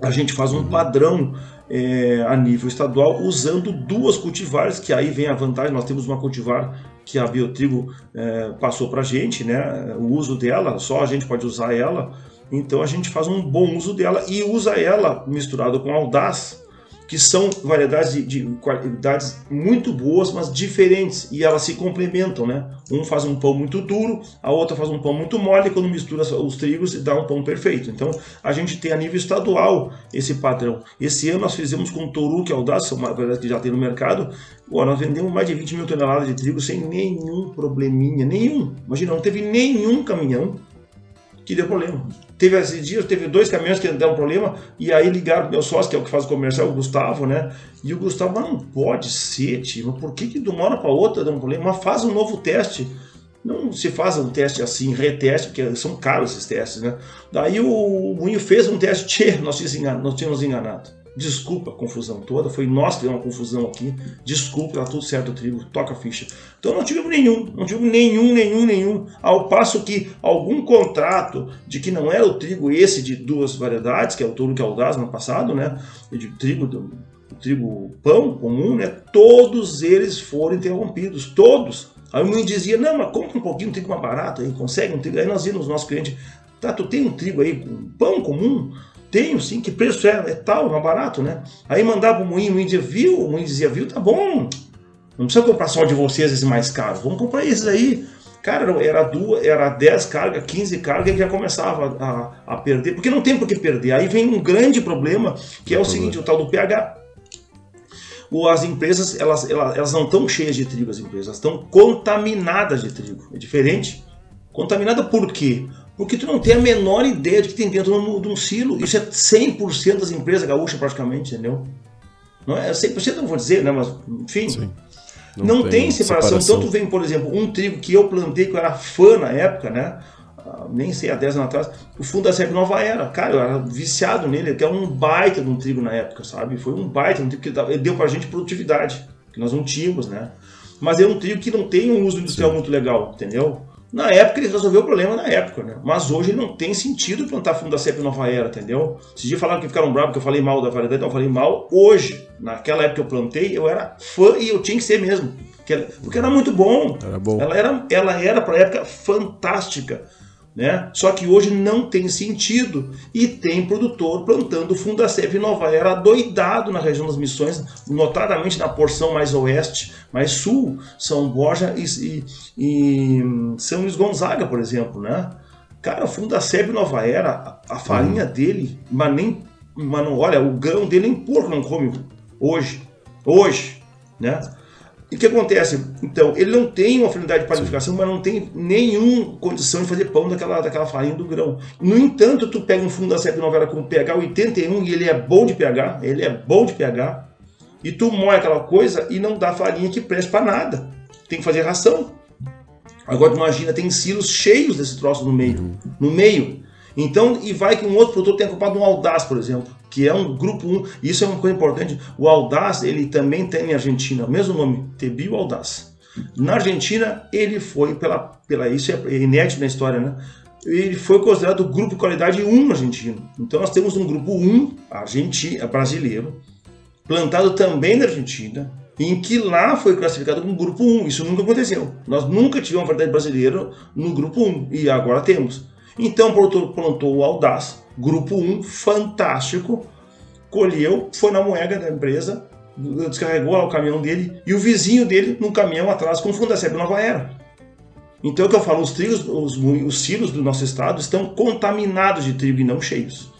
A gente faz um uhum. padrão é, a nível estadual usando duas cultivares, que aí vem a vantagem, nós temos uma cultivar que a Biotrigo é, passou para a gente, né? O uso dela, só a gente pode usar ela. Então a gente faz um bom uso dela e usa ela misturado com Audaz que são variedades de, de, qualidades muito boas, mas diferentes, e elas se complementam, né? Um faz um pão muito duro, a outra faz um pão muito mole, e quando mistura os trigos dá um pão perfeito. Então, a gente tem a nível estadual esse padrão. Esse ano nós fizemos com Toru, que é audácia, uma variedade que já tem no mercado, nós vendemos mais de 20 mil toneladas de trigo sem nenhum probleminha, nenhum. Imagina, não teve nenhum caminhão que deu problema. Teve esses dias, teve dois caminhões que deram problema, e aí ligaram pro meu sócio, que é o que faz o comercial, o Gustavo, né? E o Gustavo, mas não pode ser, tio, por que, que de uma hora para outra dá um problema? Mas faz um novo teste. Não se faz um teste assim, reteste, porque são caros esses testes, né? Daí o Moinho fez um teste, *laughs* tchê, nós tínhamos enganado. Desculpa a confusão toda, foi nós que deu uma confusão aqui. Desculpa, tá tudo certo trigo, toca a ficha. Então não tivemos nenhum, não tivemos nenhum, nenhum, nenhum. Ao passo que algum contrato de que não era o trigo esse de duas variedades, que é o touro que é no passado, né? De trigo, do, trigo pão comum, né? Todos eles foram interrompidos, todos. Aí o menino dizia, não, mas compra um pouquinho um trigo mais barato aí, consegue um trigo. Aí nós íamos nos nossos clientes, tá, tu tem um trigo aí, um pão comum? Tenho sim, que preço é? É tal, é barato, né? Aí mandava o moinho, o moinho dizia, viu? O moinho dizia, viu? Tá bom. Não precisa comprar só de vocês esse mais caro. Vamos comprar esses aí. Cara, era duas, era 10 cargas, 15 cargas e já começava a, a perder, porque não tem por que perder. Aí vem um grande problema, que é o seguinte, o tal do pH. As empresas, elas, elas, elas não estão cheias de trigo, as empresas, estão contaminadas de trigo. É diferente. Contaminada por quê? Porque tu não tem a menor ideia do que tem dentro de um silo. Isso é 100% das empresas gaúchas praticamente, entendeu? Não é 100%, não vou dizer, né? Mas, enfim. Sim. Não, não, tem, tem separação. separação. Então tu vem, por exemplo, um trigo que eu plantei, que eu era fã na época, né? Ah, nem sei, há 10 anos atrás, o fundo da SEP Nova Era. Cara, eu era viciado nele, que é um baita de um trigo na época, sabe? Foi um baita, um trigo que deu pra gente produtividade, que nós não tínhamos, né? Mas é um trigo que não tem um uso industrial Sim. muito legal, entendeu? Na época ele resolveu o problema na época, né? Mas hoje não tem sentido plantar fundo da CEP Nova Era, entendeu? Esses dias falaram que ficaram bravos que eu falei mal da variedade, então eu falei mal hoje. Naquela época que eu plantei, eu era fã e eu tinha que ser mesmo. Porque era muito bom. Era bom. Ela era, ela era para época fantástica. Né? Só que hoje não tem sentido e tem produtor plantando Fundacep Nova Era doidado na região das Missões, notadamente na porção mais oeste, mais sul, São Borja e, e, e São Luís Gonzaga, por exemplo, né? Cara, Fundacep Nova Era, a, a farinha uhum. dele, mas nem, mano, olha, o grão dele nem porco não come hoje, hoje, né? E o que acontece? Então, ele não tem uma afinidade de panificação, mas não tem nenhuma condição de fazer pão daquela, daquela farinha do grão. No entanto, tu pega um fundo da CEP novela com pH 81 e ele é bom de pH, ele é bom de pH, e tu moe aquela coisa e não dá farinha que preste para nada. Tem que fazer ração. Agora, imagina, tem silos cheios desse troço no meio. Uhum. No meio. Então, e vai que um outro produtor tenha comprado um Audaz, por exemplo que é um grupo 1. Isso é uma coisa importante. O Audaz, ele também tem na Argentina, o mesmo nome, Tebio Audaz. Na Argentina, ele foi pela, pela isso é inédito na história, né? Ele foi considerado grupo de qualidade 1 argentino. Então nós temos um grupo 1 argentino, brasileiro, plantado também na Argentina, em que lá foi classificado como grupo 1. Isso nunca aconteceu. Nós nunca tivemos variedade brasileira no grupo 1 e agora temos. Então o produtor plantou o Audaz, Grupo 1, fantástico. Colheu, foi na moeda da empresa, descarregou lá o caminhão dele e o vizinho dele no caminhão atrás com Fundaceb Nova Era. Então, é o que eu falo, os trigos, os, os silos do nosso estado estão contaminados de trigo e não cheios.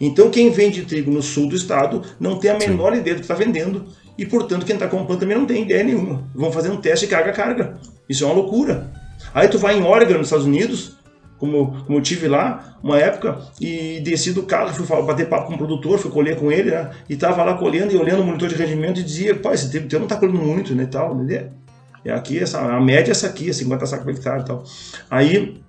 Então, quem vende trigo no sul do estado não tem a menor Sim. ideia do que está vendendo e, portanto, quem está comprando também não tem ideia nenhuma. Vão fazer um teste carga-carga. Isso é uma loucura. Aí tu vai em Oregon, nos Estados Unidos, como, como eu tive lá, uma época, e desci do carro, fui bater papo com o produtor, fui colher com ele, né? E tava lá colhendo e olhando o monitor de rendimento e dizia, pô, esse teu não tá colhendo muito, né, tal, né? E aqui, essa, a média é essa aqui, 50 sacos por hectare e tal. Aí,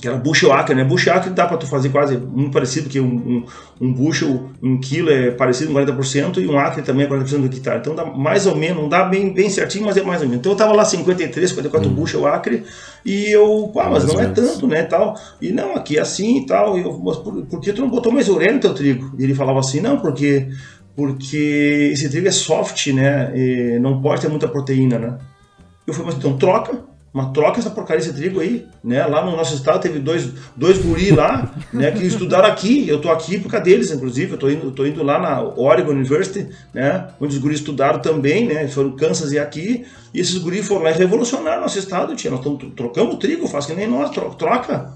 que era bushel acre, né? Bushel acre dá para tu fazer quase muito parecido, que um, um, um bushel em quilo é parecido com 40% e um acre também é 40% do hectare. Então dá mais ou menos, não dá bem, bem certinho, mas é mais ou menos. Então eu tava lá 53, 54 hum. bushel acre e eu, pá, mas mais não é tanto, né, tal. E não, aqui é assim e tal. E eu, mas por, por que tu não botou mais ureia no teu trigo? E ele falava assim, não, porque porque esse trigo é soft, né? E não pode ter muita proteína, né? Eu falei, mas então troca uma troca essa porcaria desse trigo aí, né? Lá no nosso estado teve dois, dois guri lá, né, que estudaram aqui. Eu tô aqui por causa deles, inclusive. Eu tô indo, tô indo lá na Oregon University, né, onde os guris estudaram também, né? Foram Kansas e aqui. E esses guris foram lá e revolucionaram nosso estado, tia. Nós estamos trocando trigo, faz que nem nós, troca.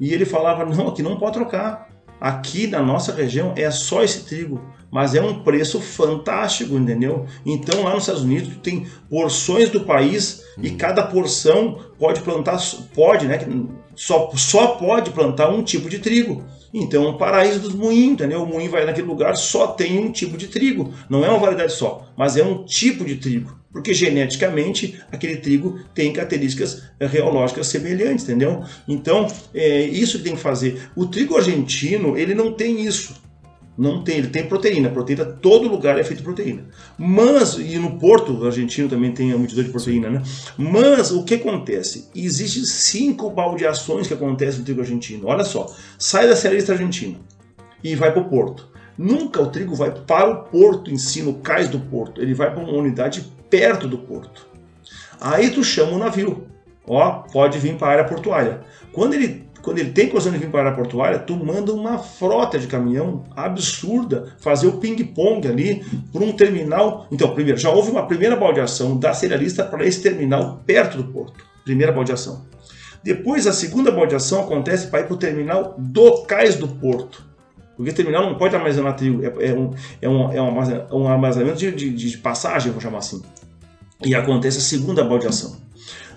E ele falava: "Não, aqui não pode trocar. Aqui na nossa região é só esse trigo mas é um preço fantástico, entendeu? Então lá nos Estados Unidos tem porções do país e uhum. cada porção pode plantar, pode, né? Só, só pode plantar um tipo de trigo. Então, o paraíso dos moinhos, entendeu? O moinho vai naquele lugar, só tem um tipo de trigo. Não é uma variedade só, mas é um tipo de trigo. Porque geneticamente aquele trigo tem características reológicas semelhantes, entendeu? Então, é isso que tem que fazer. O trigo argentino, ele não tem isso. Não tem, ele tem proteína. Proteína, todo lugar é feito proteína. Mas, e no Porto argentino também tem a multidão de proteína, né? Mas o que acontece? Existem cinco baldeações que acontecem no trigo argentino. Olha só, sai da cerealista argentina e vai para o Porto. Nunca o trigo vai para o porto em si, no cais do porto. Ele vai para uma unidade perto do porto. Aí tu chama o navio. Ó, pode vir para a área portuária. Quando ele quando ele tem condição de vir para a área portuária, tu manda uma frota de caminhão absurda fazer o ping-pong ali por um terminal. Então, primeiro, já houve uma primeira baldeação da cerealista para esse terminal perto do porto. Primeira baldeação. Depois, a segunda baldeação acontece para ir para o terminal do cais do porto. Porque terminal não pode armazenar trigo, é, é, um, é, um, é um armazenamento de, de, de passagem, vou chamar assim. E acontece a segunda baldeação.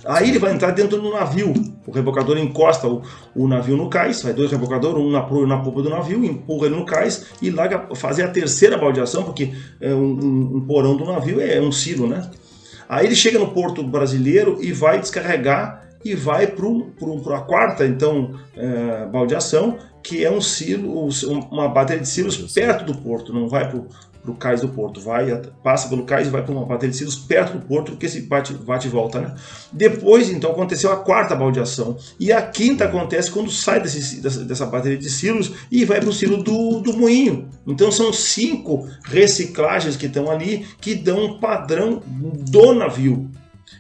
Aí ele vai entrar dentro do navio. O rebocador encosta o, o navio no cais, vai dois rebocadores, um na proa e na polpa do navio, empurra ele no cais e larga fazer a terceira baldeação, porque é um, um, um, porão do navio é um silo, né? Aí ele chega no porto brasileiro e vai descarregar e vai para a quarta, então, é, baldeação, que é um silo, uma bateria de silos perto do porto, não vai para o cais do porto, vai, passa pelo cais e vai para uma bateria de silos perto do porto, porque esse bate, bate e volta, né? Depois, então, aconteceu a quarta baldeação. E a quinta acontece quando sai desse, dessa, dessa bateria de silos e vai para o silo do, do moinho. Então são cinco reciclagens que estão ali que dão um padrão do navio.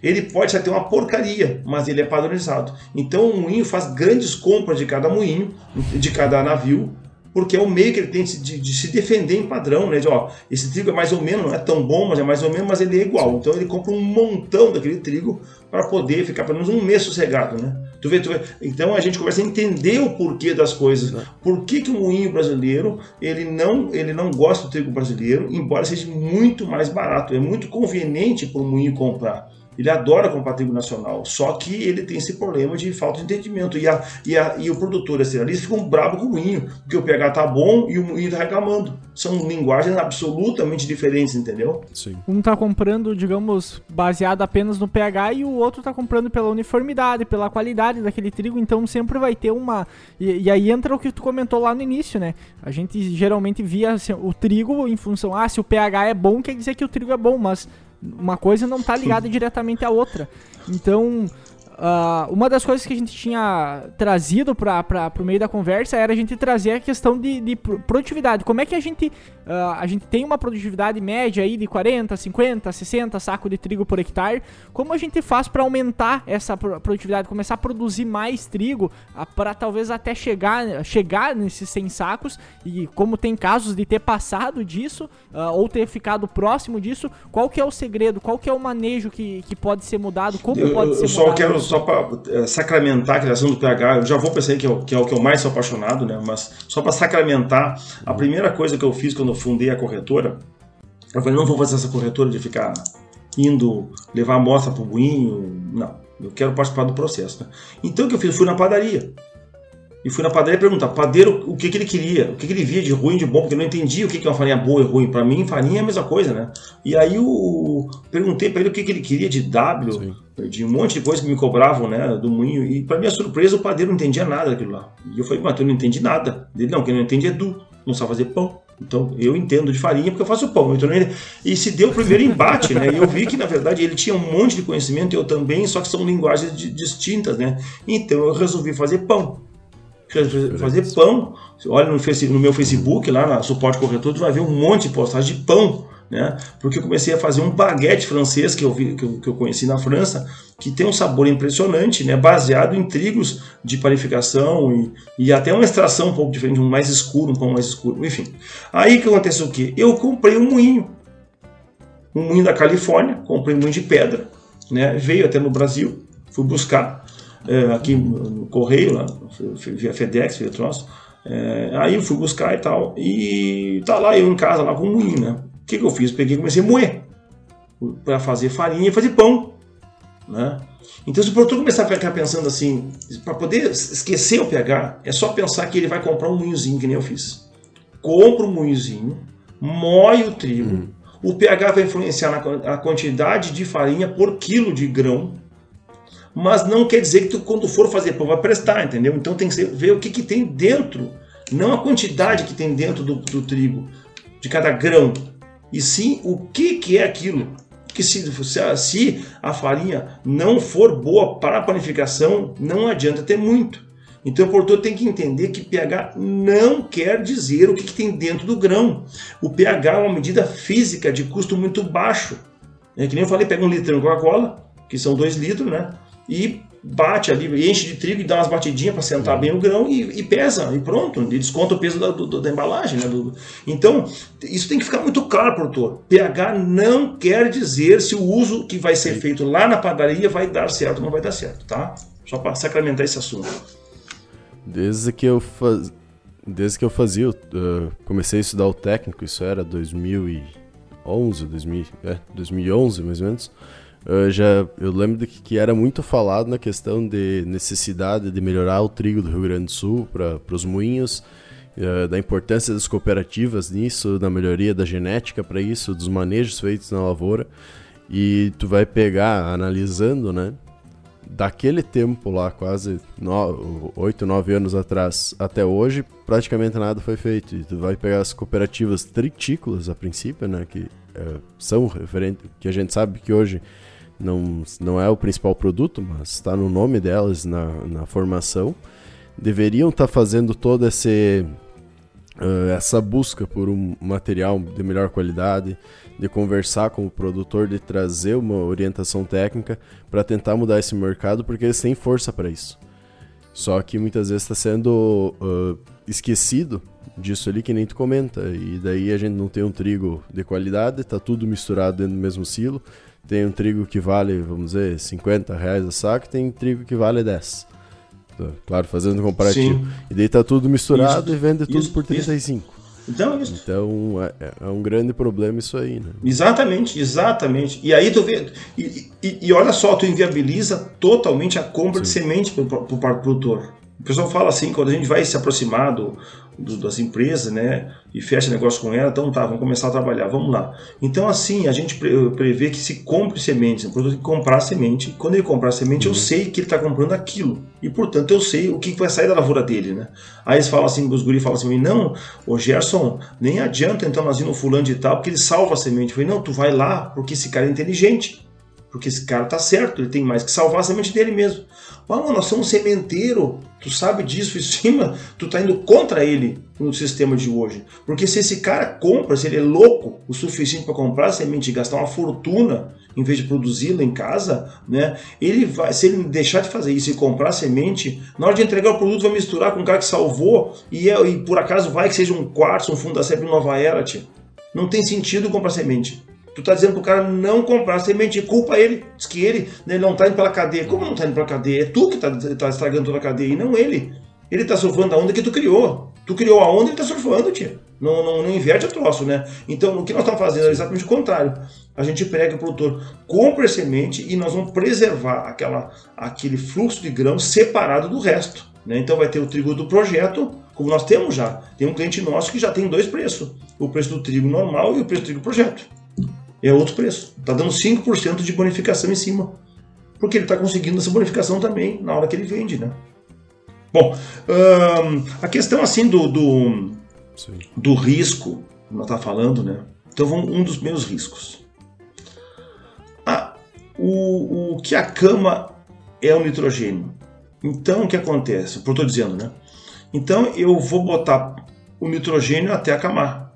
Ele pode até ter uma porcaria, mas ele é padronizado. Então o moinho faz grandes compras de cada moinho, de cada navio, porque é o meio que ele tem de, de, se defender em padrão, né? De, ó, esse trigo é mais ou menos, não é tão bom, mas é mais ou menos, mas ele é igual. Então ele compra um montão daquele trigo para poder ficar pelo menos um mês sossegado, né? Tu vê, tu vê. Então a gente começa a entender o porquê das coisas. Por que, que o moinho brasileiro ele não, ele não gosta do trigo brasileiro, embora seja muito mais barato. É muito conveniente para o moinho comprar. Ele adora comprar trigo nacional, só que ele tem esse problema de falta de entendimento. E, a, e, a, e o produtor e a cerealista ficam bravos com o moinho, porque o pH tá bom e o moinho tá reclamando. São linguagens absolutamente diferentes, entendeu? Sim. Um tá comprando, digamos, baseado apenas no pH e o outro tá comprando pela uniformidade, pela qualidade daquele trigo, então sempre vai ter uma. E, e aí entra o que tu comentou lá no início, né? A gente geralmente via assim, o trigo em função, ah, se o pH é bom, quer dizer que o trigo é bom, mas uma coisa não está ligada diretamente à outra. Então, Uh, uma das coisas que a gente tinha trazido para o meio da conversa era a gente trazer a questão de, de produtividade. Como é que a gente, uh, a gente tem uma produtividade média aí de 40, 50, 60 sacos de trigo por hectare? Como a gente faz para aumentar essa produtividade, começar a produzir mais trigo uh, para talvez até chegar, chegar nesses 100 sacos? E como tem casos de ter passado disso ou ter ficado próximo disso, qual que é o segredo? Qual que é o manejo que, que pode ser mudado? Como eu, pode eu ser só mudado? Só para é, sacramentar a criação do pH, eu já vou pensar que é, o, que é o que eu mais sou apaixonado, né? Mas só para sacramentar, a primeira coisa que eu fiz quando eu fundei a corretora, eu falei, não vou fazer essa corretora de ficar indo levar amostra para o buinho, não. Eu quero participar do processo. Né? Então o que eu fiz? Eu fui na padaria e fui na padaria perguntar padeiro o que, que ele queria, o que, que ele via de ruim, de bom, porque eu não entendia o que, que é uma farinha boa e ruim. Para mim, farinha é a mesma coisa, né? E aí eu perguntei para ele o que, que ele queria de W, Sim. de um monte de coisa que me cobravam, né, do moinho. E para minha surpresa, o padeiro não entendia nada daquilo lá. E eu falei, mas eu não entendi nada. Ele, não, quem não entende é Du, não sabe fazer pão. Então eu entendo de farinha porque eu faço pão. Então, ele... E se deu o primeiro embate, né? E eu vi que na verdade ele tinha um monte de conhecimento, eu também, só que são linguagens distintas, né? Então eu resolvi fazer pão fazer pão. Olha no, meu Facebook, lá na Suporte Corretor, tu vai ver um monte de postagem de pão. Né? Porque eu comecei a fazer um baguete francês que eu, vi, que eu, que eu conheci na França, que tem um sabor impressionante, né? baseado em trigos de panificação e, e até uma extração um pouco diferente, um mais escuro, um pão mais escuro, enfim. Aí que aconteceu o quê? Eu comprei um moinho, um moinho da Califórnia, comprei um moinho de pedra, né? veio até no Brasil, fui buscar é, aqui no correio, lá, via FedEx, via troço. É, aí eu fui buscar e tal, e tá lá eu em casa, lá com o moinho, né? O que, que eu fiz? Peguei e comecei a moer para fazer farinha e fazer pão, né? Então, se o produtor começar a ficar pensando assim, para poder esquecer o pH, é só pensar que ele vai comprar um moinhozinho, que nem eu fiz. Compra um moinhozinho, moe o trigo, uhum. o pH vai influenciar na a quantidade de farinha por quilo de grão, mas não quer dizer que tu, quando for fazer pão vai prestar, entendeu? Então tem que ver o que, que tem dentro, não a quantidade que tem dentro do, do trigo, de cada grão, e sim o que, que é aquilo. Que se, se a farinha não for boa para a panificação, não adianta ter muito. Então o produtor tem que entender que pH não quer dizer o que, que tem dentro do grão. O pH é uma medida física de custo muito baixo. É que nem eu falei, pega um litro de Coca-Cola, que são dois litros, né? E bate ali, enche de trigo e dá umas batidinhas para sentar bem o grão e, e, pesa, e pronto, e desconta o peso da, do, da embalagem. Né? Do, então, isso tem que ficar muito claro, produtor. pH não quer dizer se o uso que vai ser feito lá na padaria vai dar certo ou não vai dar certo, tá? Só para sacramentar esse assunto. Desde que eu faz... Desde que eu fazia, uh, comecei a estudar o técnico, isso era 2011, 2000, é, 2011 mais ou menos. Já eu lembro de que, que, era muito falado na questão de necessidade de melhorar o trigo do Rio Grande do Sul para os moinhos, uh, da importância das cooperativas nisso, da melhoria da genética para isso, dos manejos feitos na lavoura. E tu vai pegar, analisando, né? Daquele tempo lá, quase 8, 9 anos atrás, até hoje, praticamente nada foi feito. E tu vai pegar as cooperativas tritícolas, a princípio, né? Que uh, são referentes, que a gente sabe que hoje não, não é o principal produto, mas está no nome delas na, na formação, deveriam estar tá fazendo todo esse, uh, essa busca por um material de melhor qualidade, de conversar com o produtor, de trazer uma orientação técnica para tentar mudar esse mercado, porque eles têm força para isso. Só que muitas vezes está sendo uh, esquecido disso ali que nem tu comenta. E daí a gente não tem um trigo de qualidade, tá tudo misturado dentro do mesmo silo. Tem um trigo que vale, vamos dizer, 50 reais a saco, tem trigo que vale 10. Claro, fazendo um comparativo. Sim. E daí tá tudo misturado isso, e vende tudo isso, por 35. Isso. Então, isso. Então é, é, é, um grande problema isso aí, né? Exatamente, exatamente. E aí tu vê. E, e, e olha só, tu inviabiliza totalmente a compra Sim. de semente para o produtor. O pessoal fala assim, quando a gente vai se aproximar do, do, das empresas, né, e fecha negócio com ela, então tá, vamos começar a trabalhar, vamos lá. Então assim, a gente prevê que se compre sementes, o produto tem que comprar semente. Quando ele comprar semente, uhum. eu sei que ele está comprando aquilo. E portanto eu sei o que vai sair da lavoura dele, né? Aí eles falam assim, os guri falam assim, não, o Gerson, nem adianta então nós ir no fulano de tal, porque ele salva a semente. Eu falei, não, tu vai lá, porque esse cara é inteligente. Porque esse cara tá certo, ele tem mais que salvar a semente dele mesmo. Vamos, nós somos sementeiro, tu sabe disso em *laughs* cima, tu tá indo contra ele no sistema de hoje. Porque se esse cara compra, se ele é louco o suficiente para comprar semente e gastar uma fortuna em vez de produzi-la em casa, né? Ele vai, se ele deixar de fazer isso e comprar semente, na hora de entregar o produto vai misturar com um cara que salvou e, é, e por acaso vai que seja um quartzo, um fundo da Nova Era, tia. Não tem sentido comprar semente. Tu tá dizendo pro cara não comprar semente, culpa ele. Diz que ele né, não tá indo pela cadeia. Como não tá indo pela cadeia? É tu que tá, tá estragando toda a cadeia e não ele. Ele tá surfando a onda que tu criou. Tu criou a onda e ele tá surfando, tia. Não, não, não inverte o troço, né? Então, o que nós estamos fazendo é exatamente o contrário. A gente prega o produtor, compra a semente e nós vamos preservar aquela, aquele fluxo de grão separado do resto. Né? Então, vai ter o trigo do projeto, como nós temos já. Tem um cliente nosso que já tem dois preços: o preço do trigo normal e o preço do trigo projeto é outro preço. Está dando 5% de bonificação em cima. Porque ele está conseguindo essa bonificação também na hora que ele vende, né? Bom, hum, a questão assim do, do, do risco, como nós está falando, né? Então, vamos, um dos meus riscos. Ah, o, o que a cama é o nitrogênio. Então, o que acontece? Eu estou dizendo, né? Então, eu vou botar o nitrogênio até acamar.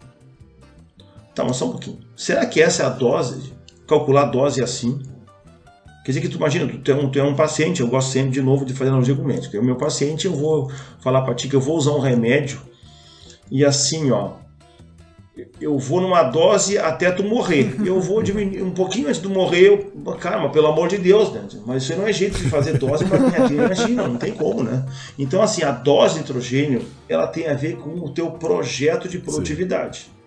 Tá, mas só um pouquinho. Será que essa é a dose? Calcular a dose assim? Quer dizer que tu imagina, tu é um, tu é um paciente, eu gosto sempre de novo de fazer analogia com o médico. O meu paciente, eu vou falar para ti que eu vou usar um remédio e assim, ó, eu vou numa dose até tu morrer. *laughs* Eu vou diminuir um pouquinho antes de morrer, eu, calma, pelo amor de Deus, né? Mas isso não é jeito de fazer dose para quem imagina, não tem como, né? Então, assim, a dose de nitrogênio, ela tem a ver com o teu projeto de produtividade. Sim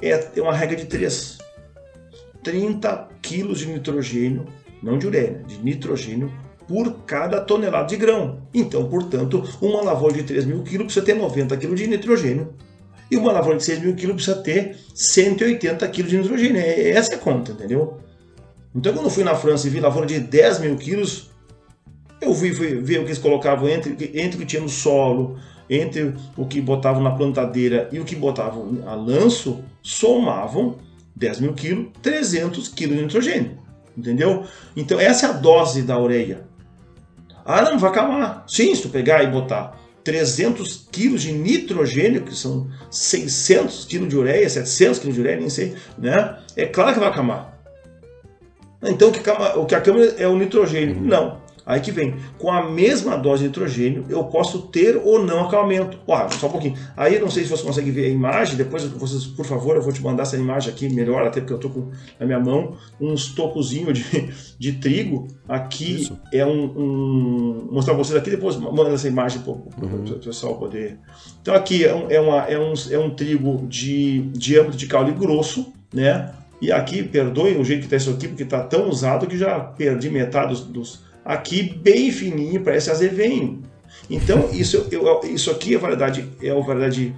é uma regra de 3. 30 quilos de nitrogênio, não de ureia, de nitrogênio por cada tonelada de grão. Então, portanto, uma lavoura de 3 mil quilos precisa ter 90 quilos de nitrogênio. E uma lavoura de 6 mil quilos precisa ter 180 quilos de nitrogênio. É, essa é a conta, entendeu? Então, quando eu fui na França e vi lavoura de 10 mil quilos, eu fui, fui ver o que eles colocavam entre, entre o que tinha no solo, entre o que botavam na plantadeira e o que botavam a lanço, somavam 10 mil quilos, 300 quilos de nitrogênio. Entendeu? Então essa é a dose da ureia. Ah, não, vai acalmar. Sim, se tu pegar e botar 300 quilos de nitrogênio, que são 600 quilos de ureia, 700 quilos de ureia, nem sei, né? É claro que vai acalmar. Então o que, o que acalma é o nitrogênio. Não. Aí que vem, com a mesma dose de nitrogênio, eu posso ter ou não acalmamento. Ó, só um pouquinho. Aí não sei se você consegue ver a imagem, depois vocês, por favor, eu vou te mandar essa imagem aqui melhor, até porque eu tô com na minha mão uns tocozinhos de, *laughs* de trigo. Aqui Isso. é um, um, Mostrar pra vocês aqui, depois manda essa imagem para o uhum. pessoal poder. Então aqui é um, é, uma, é, um, é um trigo de diâmetro de caule grosso, né? E aqui, perdoem o jeito que está isso aqui, porque está tão usado que já perdi metade dos, dos aqui bem fininho, parece azevém. Então, *laughs* isso, eu, isso aqui é variedade, é a variedade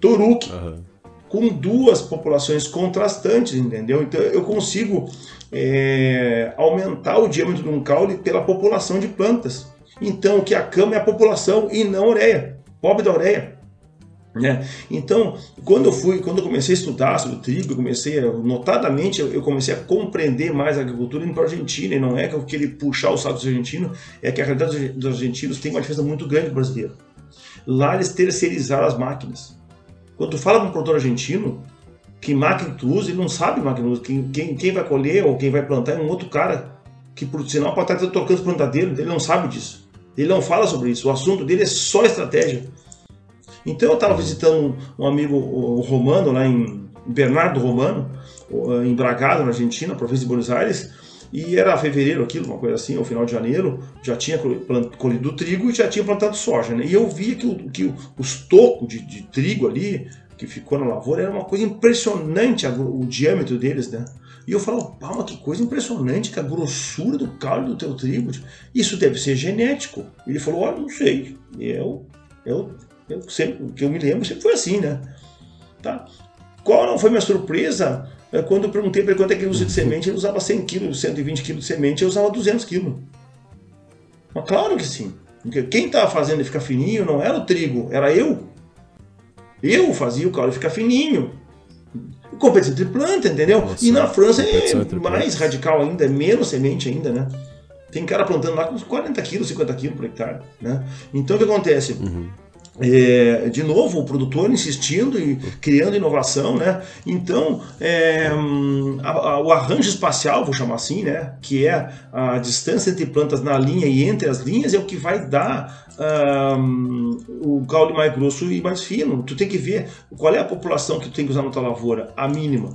Toruque, uhum. com duas populações contrastantes, entendeu? Então, eu consigo é, aumentar o diâmetro de um caule pela população de plantas. Então, o que a cama é a população e não a ureia. Pobre da ureia. Né? Então, quando eu fui, quando eu comecei a estudar sobre trigo, comecei, a, notadamente, eu comecei a compreender mais a agricultura indo para a Argentina, e não é que queria puxar o saco dos argentinos, é que a realidade dos argentinos tem uma diferença muito grande do brasileiro. Lá eles terceirizaram as máquinas. Quando tu fala com um produtor argentino, que máquina tu usa, ele não sabe máquina usa. Quem, quem, quem vai colher ou quem vai plantar é um outro cara, que por sinal pode estar tocando os plantadeiros, ele não sabe disso. Ele não fala sobre isso. O assunto dele é só estratégia. Então eu estava visitando um amigo romano lá em Bernardo Romano, em Bragado, na Argentina, província de Buenos Aires, e era fevereiro aquilo, uma coisa assim, ao final de janeiro, já tinha colhido trigo e já tinha plantado soja, né? E eu via que, o, que os tocos de, de trigo ali, que ficou na lavoura, era uma coisa impressionante o diâmetro deles, né? E eu pá, mas que coisa impressionante, que a grossura do caule do teu trigo, isso deve ser genético. Ele falou, olha, não sei, eu, eu, eu sempre, o que eu me lembro sempre foi assim, né? Tá? Qual não foi minha surpresa é, quando eu perguntei para ele quanto é que ele usa de semente, ele usava 100 kg, 120 kg de semente, eu usava 200 kg. Mas claro que sim. Porque quem estava fazendo ele ficar fininho não era o trigo, era eu. Eu fazia o caule ficar fininho. Competição entre planta, entendeu? Nossa, e na França é mais radical ainda, é menos semente ainda, né? Tem cara plantando lá com 40 quilos, 50 quilos por hectare, né? Então o que acontece? Uhum. É, de novo, o produtor insistindo e criando inovação, né? Então, é, a, a, o arranjo espacial, vou chamar assim, né? Que é a distância entre plantas na linha e entre as linhas, é o que vai dar um, o caule mais grosso e mais fino. Tu tem que ver qual é a população que tu tem que usar na tua lavoura, a mínima.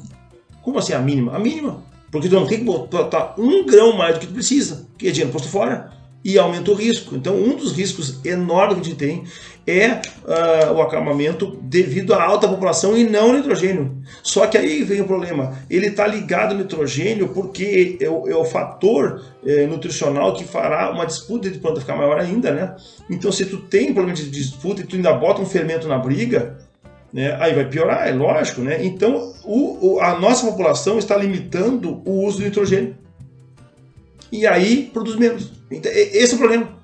Como assim a mínima? A mínima. Porque tu não tem que botar um grão mais do que tu precisa, que é dinheiro posto fora e aumenta o risco. Então, um dos riscos enormes que a gente tem é uh, o acalmamento devido à alta população e não nitrogênio. Só que aí vem o problema, ele está ligado ao nitrogênio porque é o, é o fator é, nutricional que fará uma disputa de planta ficar maior ainda, né? Então, se tu tem problema de disputa e tu ainda bota um fermento na briga, né, aí vai piorar, é lógico, né? Então, o, o, a nossa população está limitando o uso do nitrogênio. E aí produz menos. Então, esse é o problema.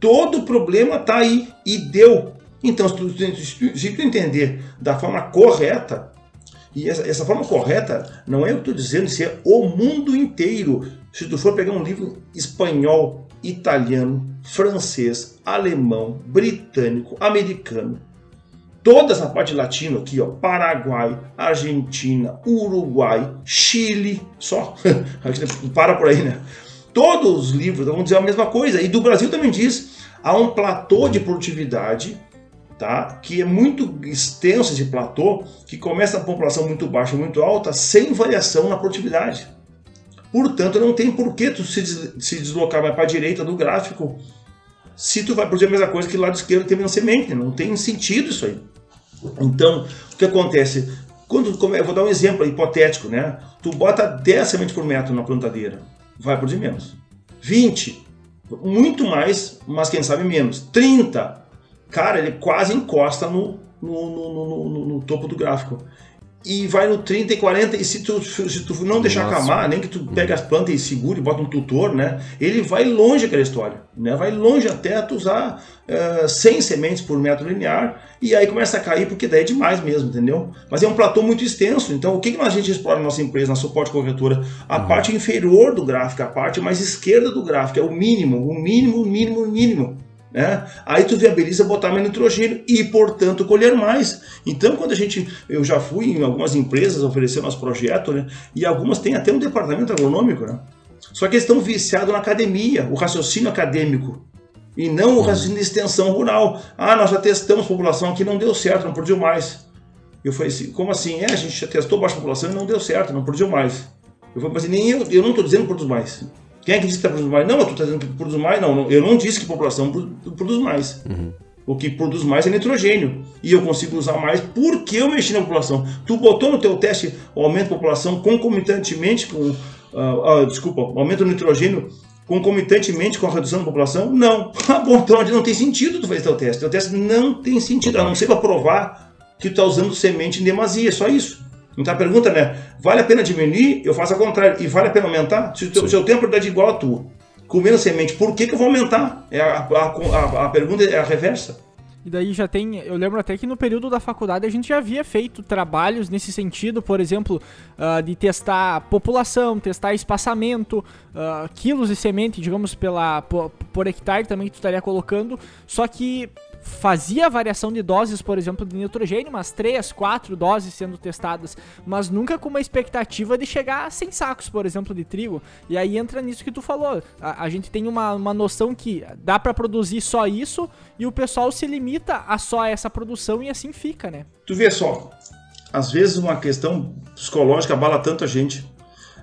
Todo problema está aí e deu. Então, se tu, se tu entender da forma correta, e essa, essa forma correta não é o que estou dizendo, isso é o mundo inteiro. Se tu for pegar um livro espanhol, italiano, francês, alemão, britânico, americano, toda essa parte latina aqui, ó, Paraguai, Argentina, Uruguai, Chile, só, *laughs* para por aí, né? Todos os livros vão dizer a mesma coisa, e do Brasil também diz, há um platô de produtividade, tá? que é muito extenso esse platô, que começa a população muito baixa, muito alta, sem variação na produtividade. Portanto, não tem por que tu se, se deslocar mais para a direita do gráfico se tu vai produzir a mesma coisa que lá lado esquerdo tem menos semente. Não tem sentido isso aí. Então, o que acontece? Quando, eu vou dar um exemplo hipotético, né? Tu bota 10 sementes por metro na plantadeira vai produzir menos. 20, muito mais, mas quem sabe menos. 30, cara, ele quase encosta no, no, no, no topo do gráfico e vai no 30 e 40, e se tu, se tu não deixar Nossa. acamar, nem que tu pegue as plantas e segure, bota um tutor, né? Ele vai longe aquela história, né? Vai longe até tu usar uh, eh, 100 sementes por metro linear, e aí começa a cair, porque daí é demais mesmo, entendeu? Mas é um platô muito extenso, então o que, que a gente explora na nossa empresa, na suporte corretora? A uhum. parte inferior do gráfico, a parte mais esquerda do gráfico, é o mínimo, o mínimo, o mínimo, o mínimo. Né? Aí tu viabiliza botar mais nitrogênio e, portanto, colher mais. Então, quando a gente, eu já fui em algumas empresas oferecer nosso projeto, né? E algumas têm até um departamento agronômico, né? Só que eles estão viciados na academia, o raciocínio acadêmico, e não o raciocínio de extensão rural. Ah, nós já testamos população aqui, não deu certo, não produziu mais. Eu falei assim, como assim? É, a gente já testou baixa população e não deu certo, não produziu mais. Eu falei assim, nem eu, eu não estou dizendo que produz mais. Quem é que disse que está produzindo mais? Não, tu está dizendo que produz mais? Não, eu não disse que a população produz mais. Uhum. O que produz mais é nitrogênio. E eu consigo usar mais porque eu mexi na população. Tu botou no teu teste o aumento da população concomitantemente com... Uh, uh, desculpa, aumento do nitrogênio concomitantemente com a redução da população? Não. *laughs* Ah, bom, então não tem sentido tu fazer teu teste. Teu teste não tem sentido, a não ser para provar que tu está usando semente em demasia, só isso. Então a pergunta é, vale a pena diminuir? Eu faço ao contrário. E vale a pena aumentar? Se o seu tempo é de igual a tua, comendo semente, por que, que eu vou aumentar? É a, a, a, a pergunta é a reversa. E daí já tem. Eu lembro até que no período da faculdade a gente já havia feito trabalhos nesse sentido, por exemplo, uh, de testar população, testar espaçamento, uh, quilos de semente, digamos, pela, por, por, hectare também que tu estaria colocando. Só que fazia variação de doses, por exemplo, de nitrogênio, umas 3, 4 doses sendo testadas, mas nunca com uma expectativa de chegar a 100 sacos, por exemplo, de trigo. E aí entra nisso que tu falou. A, a gente tem uma, uma noção que dá para produzir só isso e o pessoal se limita a só essa produção e assim fica, né? Tu vê só, às vezes uma questão psicológica abala tanto a gente.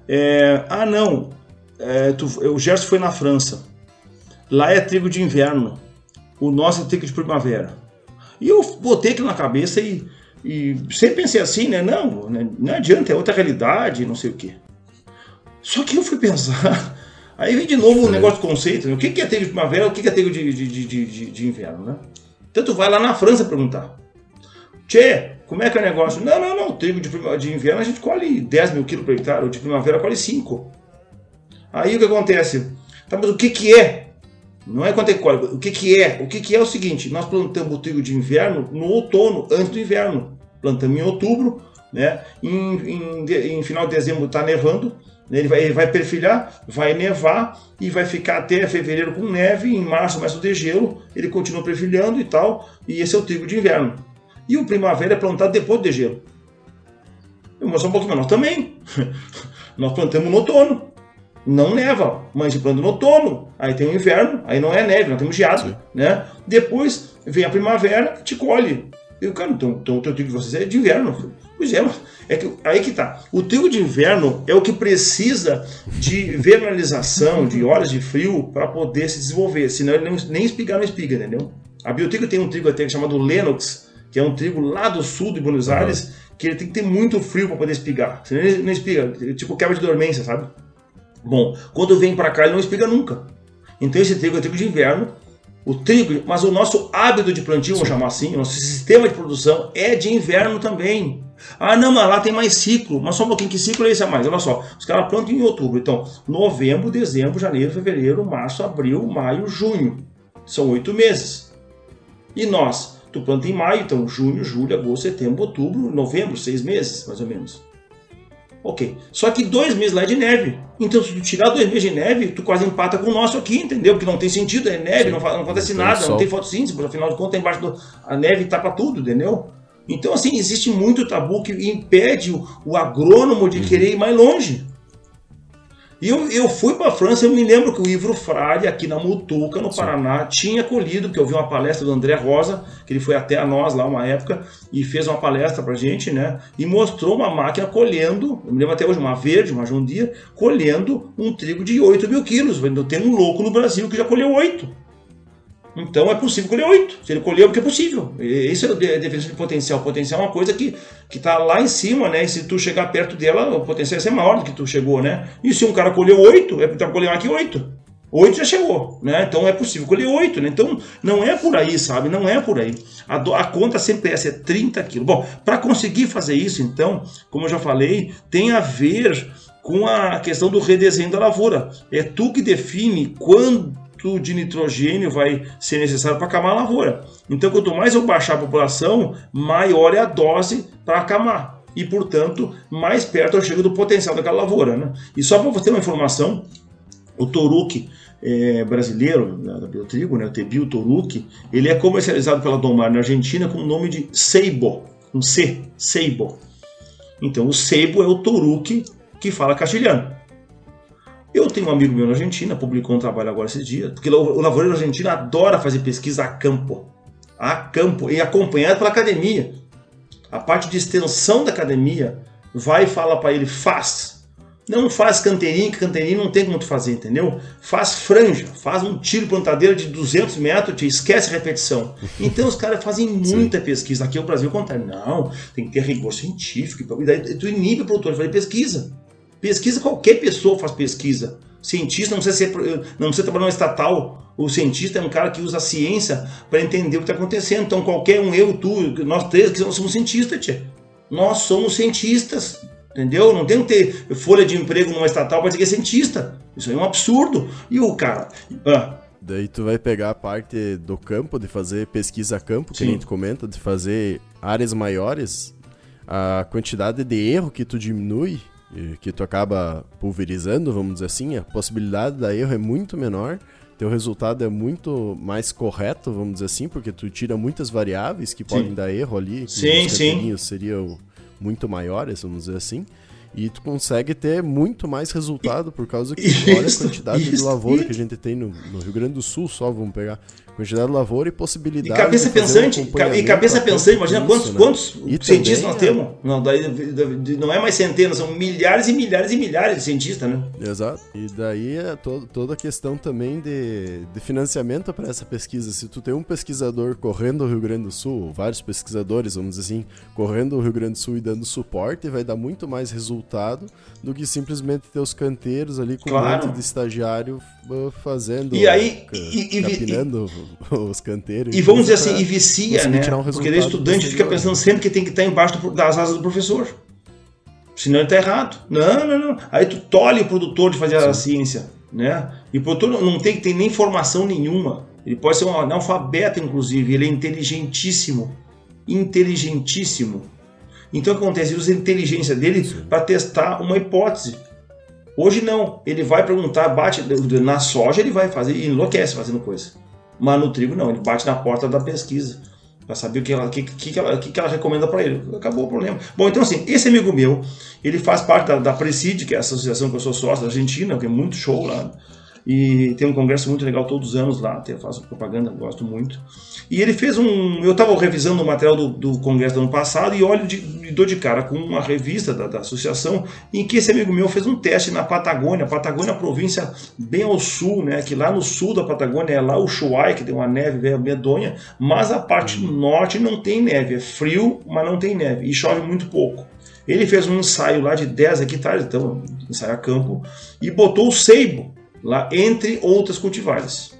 É, ah, não, é, tu, o Gerson foi na França. Lá é trigo de inverno o nosso trigo de primavera. E eu botei aquilo na cabeça e, e sempre pensei assim, né? Não, né? não adianta, é outra realidade, não sei o quê. Só que eu fui pensar, *laughs* aí vem de novo o um negócio de conceito, né? o que é trigo de primavera, o que é trigo de, de, de, de, inverno, né? Tanto vai lá na França perguntar. Tchê, como é que é o negócio? Não, não, não, trigo de, de inverno a gente colhe 10 mil quilos por hectare, o de primavera colhe 5. Aí o que acontece? Tá, mas o que que é não é quanto é colhe. O que, que é? O que, que é o seguinte: nós plantamos o trigo de inverno no outono, antes do inverno. Plantamos em outubro, né? Em, em, em final de dezembro está nevando, né? ele, vai, ele vai perfilhar, vai nevar e vai ficar até fevereiro com neve. Em março começa o degelo, ele continua perfilhando e tal. E esse é o trigo de inverno. E o primavera é plantado depois do degelo. Eu vou mostrar um pouquinho, mas nós também. *laughs* nós plantamos no outono não neva, mas planta no outono, aí tem o inverno, aí não é neve, nós temos geado, Sim. né? Depois vem a primavera, te colhe. Eu, cara, então, então o teu trigo de vocês é de inverno. Pois é, é que, aí que tá. O trigo de inverno é o que precisa de vernalização, de horas de frio, para poder se desenvolver, senão ele nem, nem espigar não espiga, entendeu? A biotrigo tem um trigo até chamado Lennox, que é um trigo lá do sul de Buenos Aires, uhum. que ele tem que ter muito frio para poder espigar, senão ele não espiga, tipo quebra de dormência, sabe? Bom, quando vem para cá ele não espiga nunca. Então esse trigo é trigo de inverno. O trigo, mas o nosso hábito de plantio, vamos chamar assim, o nosso sistema de produção é de inverno também. Ah, não, mas lá tem mais ciclo. Mas só um pouquinho, que ciclo é esse a mais? Olha só, os caras plantam em outubro. Então, novembro, dezembro, janeiro, fevereiro, março, abril, maio, junho. São oito meses. E nós, tu planta em maio, então junho, julho, agosto, setembro, outubro, novembro, seis meses, mais ou menos. Ok. Só que dois meses lá é de neve. Então, se tu tirar dois meses de neve, tu quase empata com o nosso aqui, entendeu? Porque não tem sentido, é neve, não, não, acontece não nada, não tem fotossíntese, porque afinal de contas, embaixo do, a neve tapa tudo, entendeu? Então, assim, existe muito tabu que impede o, o agrônomo de uhum. querer ir mais longe. E eu, eu fui para a França, eu me lembro que o Ivro Frade, aqui na Mutuca, no Sim. Paraná, tinha colhido, que eu vi uma palestra do André Rosa, que ele foi até a nós lá uma época, e fez uma palestra para gente, né? E mostrou uma máquina colhendo, eu me lembro até hoje, uma verde, uma Deere, colhendo um trigo de 8 mil quilos. Tem um louco no Brasil que já colheu 8. Então é possível colher 8. Se ele colheu, é porque é possível. Isso é a definição de potencial. Potencial é uma coisa que está lá em cima, né? E se tu chegar perto dela, o potencial vai ser maior do que tu chegou, né? E se um cara colheu 8, é porque tá colhendo aqui 8. 8 já chegou, né? Então é possível colher 8, né? Então não é por aí, sabe? Não é por aí. A, do, a conta sempre é essa, é 30 quilos. Bom, para conseguir fazer isso, então, como eu já falei, tem a ver com a questão do redesenho da lavoura. É tu que define quando de nitrogênio vai ser necessário para acamar a lavoura. Então, quanto mais eu baixar a população, maior é a dose para acamar. E, portanto, mais perto eu chego do potencial daquela lavoura. Né? E só para você ter uma informação, o Toruque é, brasileiro, da Biotrigo, né, o Tebio Toruque, ele é comercializado pela Domar na Argentina com o nome de Seibo, um C, Seibo. Então, o Seibo é o Toruque que fala castilhano. Eu tenho um amigo meu na Argentina, publicou um trabalho agora esse dia, porque o lavoureiro argentino adora fazer pesquisa a campo. A campo, e acompanhado pela academia. A parte de extensão da academia vai e fala para ele, faz. Não faz canteirinho, que canteirinho não tem como tu fazer, entendeu? Faz franja, faz um tiro plantadeira de 200 metros, te esquece a repetição. *laughs* Então os caras fazem muita Sim. pesquisa. Aqui o Brasil contrário. Não, tem que ter rigor científico. E daí tu inibe o produtor de fazer pesquisa. Pesquisa, qualquer pessoa faz pesquisa. Cientista não precisa, ser, não precisa trabalhar no estatal. O cientista é um cara que usa a ciência para entender o que está acontecendo. Então, qualquer um, eu, tu, nós três, que somos cientistas, tia. Nós somos cientistas. Entendeu? Não tem que ter folha de emprego numa estatal para dizer que é cientista. Isso é um absurdo. E o cara. Ah, Daí tu vai pegar a parte do campo, de fazer pesquisa a campo, que a gente comenta, de fazer áreas maiores, a quantidade de erro que tu diminui que tu acaba pulverizando, vamos dizer assim, a possibilidade da erro é muito menor. teu resultado é muito mais correto, vamos dizer assim, porque tu tira muitas variáveis que podem sim. dar erro ali. Sim, sim. seriam muito maiores, vamos dizer assim. E tu consegue ter muito mais resultado por causa que isso, olha a quantidade isso, de lavoura que a gente tem no, no, Rio Grande do Sul, só vamos pegar quantidade de lavoura e possibilidade. E cabeça pensante, um e cabeça pensante, imagina isso, quantos, né? quantos cientistas nós temos. Não, daí, não é mais centenas, são milhares e milhares e milhares de cientistas, né? Exato. E daí é to toda a questão também de, de financiamento para essa pesquisa. Se tu tem um pesquisador correndo o Rio Grande do Sul, vários pesquisadores, vamos dizer assim, correndo o Rio Grande do Sul e dando suporte, vai dar muito mais resultado do que simplesmente ter os canteiros ali com claro. um monte de estagiário uh, fazendo, e aí, e, e, capinando e, *laughs* os canteiros. E vamos dizer assim, e vicia, né? Um Porque o estudante fica pensando sempre que tem que estar embaixo das asas do professor. Senão ele está errado. Não, não, não. Aí tu tolhe o produtor de fazer Sim. a ciência, né? E o produtor não tem que ter nem formação nenhuma. Ele pode ser um analfabeto, inclusive. Ele é inteligentíssimo. Inteligentíssimo. Então o que acontece? Ele usa a inteligência dele para testar uma hipótese. Hoje não. Ele vai perguntar, bate na soja, ele vai fazer e enlouquece fazendo coisa. Mas no trigo não, ele bate na porta da pesquisa para saber o que ela, que, que, ela, que, ela recomenda para ele. Acabou o problema. Bom, então assim, esse amigo meu, ele faz parte da, da Preside, que é a associação que eu sou sócio da Argentina, que é muito show lá. E tem um congresso muito legal todos os anos lá, até faço propaganda, gosto muito. E ele fez um. Eu estava revisando o material do, do congresso do ano passado e olho de, de dor de cara com uma revista da, da, associação em que esse amigo meu fez um teste na Patagônia. Patagônia é a província bem ao sul, né? Que lá no sul da Patagônia é lá o Chuai, que tem uma neve medonha, mas a parte norte não tem neve. É frio, mas não tem neve. E chove muito pouco. Ele fez um ensaio lá de 10 hectares, então, ensaio a campo, e botou o seibo lá entre outras cultivares.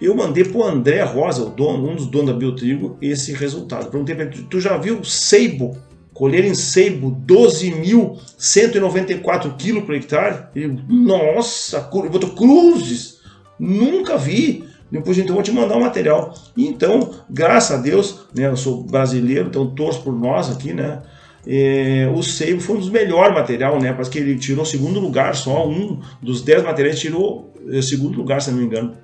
Eu mandei para o André Rosa, o dono, um dos donos da Biotrigo, esse resultado. Perguntei para ele, tu já viu seibo, colher em seibo 12.194 quilos por hectare? Ele, nossa, botou cruzes, nunca vi. Depois então vou te mandar o material. então, graças a Deus, né, eu sou brasileiro, então torço por nós aqui, né? É, o Seibo foi um dos melhores material, né? Parece que ele tirou segundo lugar, só um dos dez materiais tirou é, segundo lugar, se não me engano.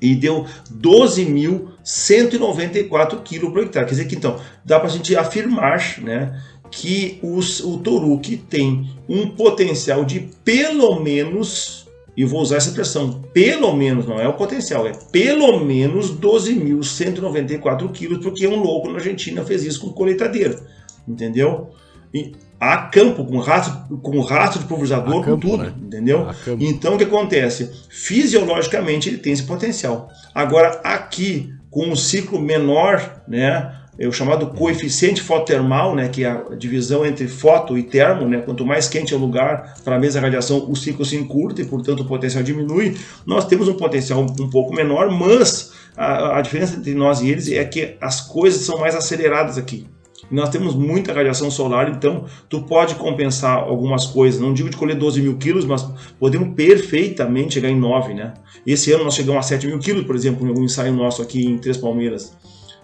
E deu 12.194 quilos por hectare. Quer dizer que então dá para a gente afirmar, né? Que os, o Toruque tem um potencial de pelo menos, e vou usar essa expressão, pelo menos, não é o potencial, é pelo menos 12.194 quilos, porque um louco na Argentina fez isso com colheitadeira entendeu? E a campo, com rastro, com rastro de pulverizador, com tudo, né? entendeu? Então o que acontece? Fisiologicamente ele tem esse potencial. Agora aqui, com um ciclo menor, né? É o chamado coeficiente fototermal, né, que é a divisão entre foto e termo, né, quanto mais quente é o lugar para a mesma radiação, o ciclo se encurta e, portanto, o potencial diminui. Nós temos um potencial um pouco menor, mas a, a diferença entre nós e eles é que as coisas são mais aceleradas aqui. Nós temos muita radiação solar, então tu pode compensar algumas coisas. Não digo de colher 12 mil quilos, mas podemos perfeitamente chegar em 9, né? Esse ano nós chegamos a 7 mil quilos, por exemplo, em algum ensaio nosso aqui em Três Palmeiras.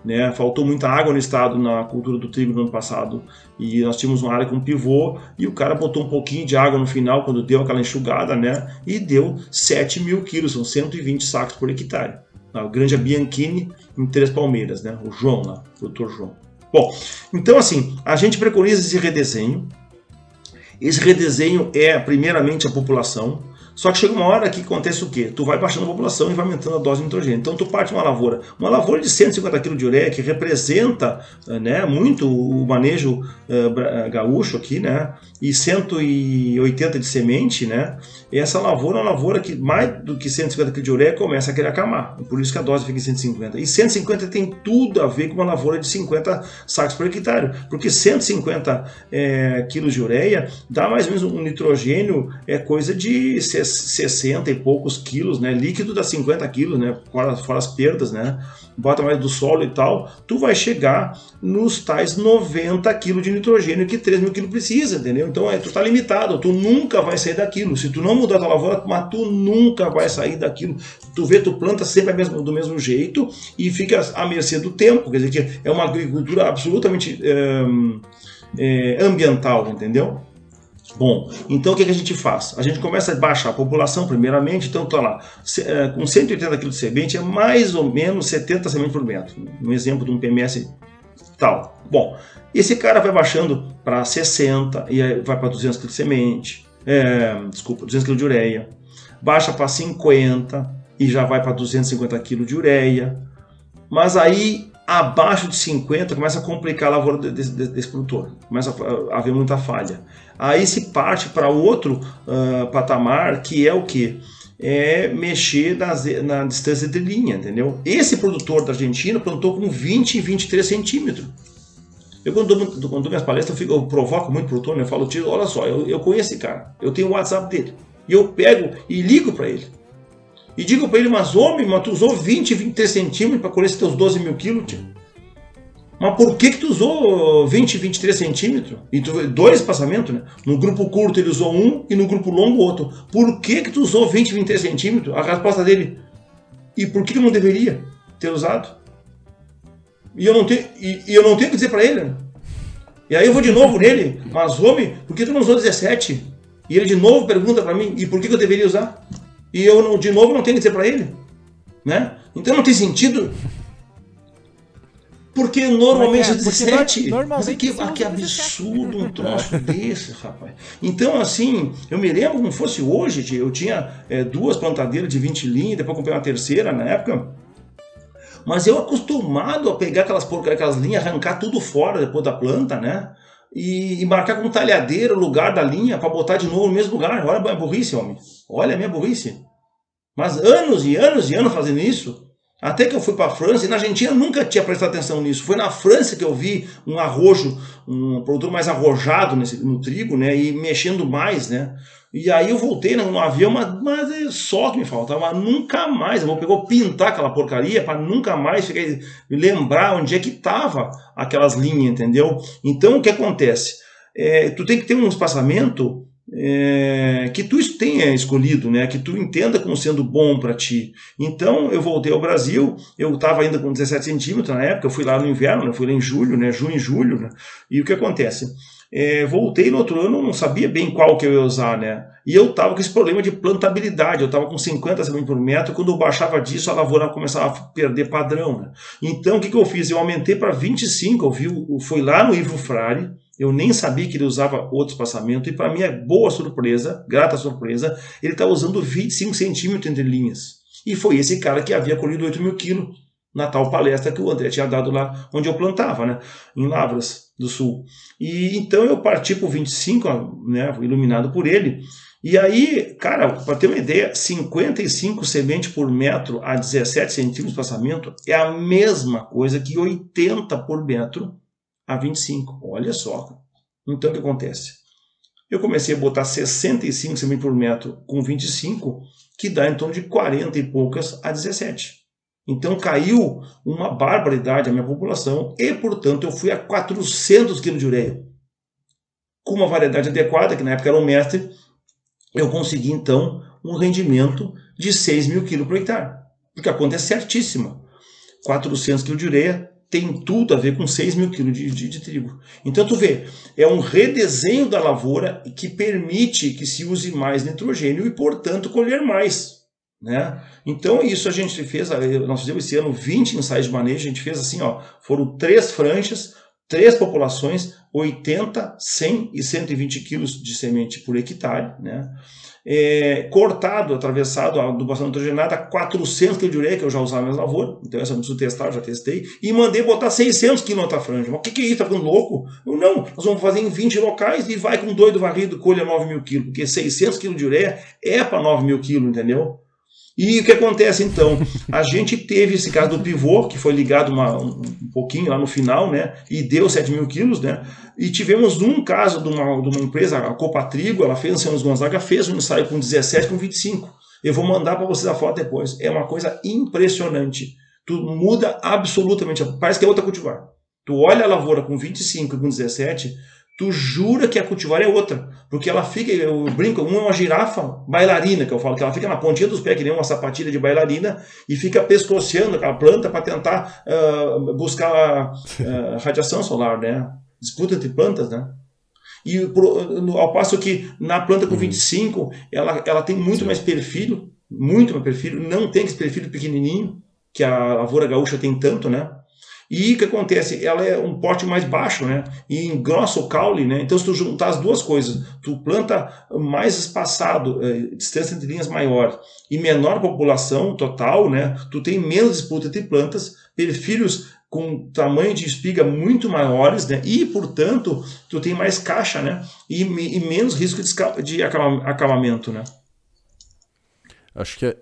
Né? Faltou muita água no estado na cultura do trigo no ano passado e nós tínhamos uma área com pivô e o cara botou um pouquinho de água no final quando deu aquela enxugada, né? E deu 7 mil quilos, são 120 sacos por hectare. A grande Bianchini em Três Palmeiras, né? O João lá, o doutor João. Bom, então assim, a gente preconiza esse redesenho. Esse redesenho é primeiramente a população, só que chega uma hora que acontece o quê? Tu vai baixando a população e vai aumentando a dose de nitrogênio. Então tu parte uma lavoura, uma lavoura de 150 kg de ureia que representa né, muito o manejo uh, gaúcho aqui, né? E 180 de semente, né? E essa lavoura é uma lavoura que mais do que 150 kg de ureia começa a querer acamar. Por isso que a dose fica em 150. E 150 tem tudo a ver com uma lavoura de 50 sacos por hectare, porque 150 é, quilos de ureia dá mais ou menos um nitrogênio, é coisa de 60 e poucos quilos, né? Líquido dá 50 quilos, né? Fora, fora as perdas, né? Bota mais do solo e tal, tu vai chegar nos tais 90 quilos de nitrogênio que 3 mil quilos precisa, entendeu? Então é, tu tá limitado, tu nunca vai sair daquilo. Se tu não tua lavoura, mas tu nunca vai sair daquilo. Tu vê, tu planta sempre do mesmo jeito e fica à mercê do tempo. Quer dizer que é uma agricultura absolutamente é, é, ambiental, entendeu? Bom, então o que, a gente faz? A gente começa a baixar a população primeiramente, então está lá, é, com 180 kg de semente é mais ou menos 70 sementes por metro, um exemplo de um PMS tal. Bom, esse cara vai baixando para 60 e vai para 200 kg de semente, é, desculpa, 200 kg de ureia, baixa para 50 e já vai para 250 kg de ureia, mas aí abaixo de 50 começa a complicar a lavoura desse, desse produtor, começa a haver muita falha. Aí se parte para outro uh, patamar que é o que? É mexer nas, na distância de linha, entendeu? Esse produtor da Argentina plantou com 20 e 23 centímetros. Eu, quando dou, quando dou minhas palestras, eu, fico, eu provoco muito produtor, né? eu falo, tio, olha só, eu, eu conheço esse cara, eu tenho o WhatsApp dele. E eu pego e ligo para ele. E digo para ele, mas homem, mas tu usou 20, 23 centímetros para colher esses teus 12 mil quilos, tio. Mas por que que tu usou 20, 23 centímetros? E tu, dois espaçamentos, né? No grupo curto ele usou um e no grupo longo outro. Por que que tu usou 20, 23 centímetros? A resposta dele. E por que não deveria ter usado? E eu não tenho, e, e eu não tenho que dizer para ele, né? E aí eu vou de novo nele, mas homem, por que tu não usou 17? E ele de novo pergunta para mim, e por que que eu deveria usar? e eu de novo não tenho que dizer para ele, né? Então não tem sentido. Porque normalmente é, é 17. Normalmente mas que, que absurdo um troço *laughs* desse, rapaz. Então, assim, eu me lembro como fosse hoje, eu tinha é, duas plantadeiras de 20 linhas, depois comprei uma terceira na época. Mas eu acostumado a pegar aquelas, aquelas linhas, arrancar tudo fora depois da planta, né? E, e marcar com um talhadeiro o lugar da linha para botar de novo no mesmo lugar. Olha a minha burrice, homem. Olha a minha burrice. Mas anos e anos e anos fazendo isso. Até que eu fui para a França e na Argentina nunca tinha prestado atenção nisso. Foi na França que eu vi um arrojo, um produtor mais arrojado nesse, no trigo, né? E mexendo mais, né? E aí eu voltei no, no avião, mas, mas é só que me faltava, nunca mais. Eu vou pegar, pintar aquela porcaria para nunca mais ficar, lembrar onde é que estava aquelas linhas, entendeu? Então o que acontece? É, tu tem que ter um espaçamento é, que tu tenha escolhido, né, que tu entenda como sendo bom para ti. Então eu voltei ao Brasil, eu estava ainda com 17 centímetros na época, eu fui lá no inverno, né, fui lá em julho, né, junho e julho, né, e o que acontece? É, voltei no outro ano, não sabia bem qual que eu ia usar, né? E eu estava com esse problema de plantabilidade, eu estava com 50 centímetros por metro, quando eu baixava disso, a lavoura começava a perder padrão, né? Então o que, que eu fiz? Eu aumentei para 25, eu vi, foi lá no Ivo Frari, eu nem sabia que ele usava outro espaçamento, e para minha boa surpresa, grata surpresa, ele está usando 25 centímetros entre linhas. E foi esse cara que havia colhido 8 mil quilos na tal palestra que o André tinha dado lá onde eu plantava, né, em Lavras do Sul. E então eu parti para o 25, né, iluminado por ele. E aí, cara, para ter uma ideia, 55 sementes por metro a 17 centímetros de espaçamento é a mesma coisa que 80 por metro a 25. Olha só. Então o que acontece? Eu comecei a botar 65 cm por metro com 25, que dá em torno de 40 e poucas a 17. Então caiu uma barbaridade a minha população e, portanto, eu fui a 400 kg de ureia. Com uma variedade adequada, que na época era um mestre, eu consegui então um rendimento de 6 mil kg por hectare. Porque a conta é certíssima. 400 kg de ureia tem tudo a ver com 6 mil quilos de, de, de, trigo. Então tu vê, é um redesenho da lavoura que permite que se use mais nitrogênio e, portanto, colher mais. Né? Então isso a gente fez, nós fizemos esse ano 20 ensaios de manejo, a gente fez assim, ó, foram três franjas, três populações, 80, 100 e 120 quilos de semente por hectare, né? é, cortado, atravessado, a adubação nitrogenada, 400 kg de ureia, que eu já usava nas lavouras, então essa eu preciso testar, já testei, e mandei botar 600 kg na outra franja. Mas o que, que é isso? Tá ficando louco? Eu, não, nós vamos fazer em 20 locais e vai com doido varrido, colha 9 mil quilos, porque 600 kg de ureia é para 9 mil quilos, entendeu? E o que acontece então? A gente teve esse caso do pivô, que foi ligado uma, um, um pouquinho lá no final, né? E deu 7 mil quilos, né? E tivemos um caso de uma, de uma empresa, a Copa Trigo, ela fez, São Gonzaga, fez um ensaio com 17, com 25. Eu vou mandar para vocês a foto depois. É uma coisa impressionante. Tu muda absolutamente. Parece que é outra cultivar. Tu olha a lavoura com 25 e com 17, tu jura que a cultivar é outra. Porque ela fica, eu brinco, uma é uma girafa bailarina, que eu falo, que ela fica na pontinha dos pés, que nem uma sapatilha de bailarina, e fica pescoceando aquela planta para tentar uh, buscar uh, radiação solar, né? Disputa entre plantas, né? E ao passo que na planta com uhum. 25, ela, ela tem muito mais perfil, muito mais perfil, não tem esse perfil pequenininho, que a lavoura gaúcha tem tanto, né? E o que acontece? Ela é um porte mais baixo, né? E engrossa o caule, né? Então, se tu juntar as duas coisas, tu planta mais espaçado, é, distância entre linhas maior e menor população total, né? Tu tem menos disputa entre plantas, perfilhos com tamanho de espiga muito maiores, né? E, portanto, tu tem mais caixa, né? E, e menos risco de, de acabamento, né? Acho que é,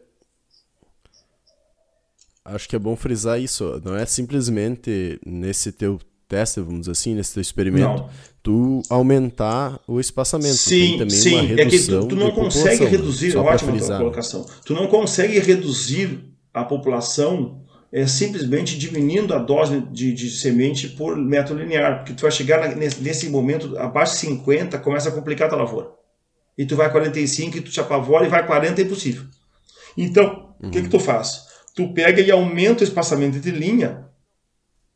acho que é bom frisar isso. Não é simplesmente nesse teu teste, vamos dizer assim, nesse teu experimento, não. tu aumentar o espaçamento. Sim, sim. é que tu, tu não consegue reduzir, ótima colocação. Tu não consegue reduzir a população é, simplesmente diminuindo a dose de, de semente por metro linear, porque tu vai chegar nesse, nesse momento, abaixo de 50, começa a complicar a tua lavoura. E tu vai 45 e tu te apavora e vai 40 é impossível. Então, o uhum. que que tu faz? Tu pega e aumenta o espaçamento de linha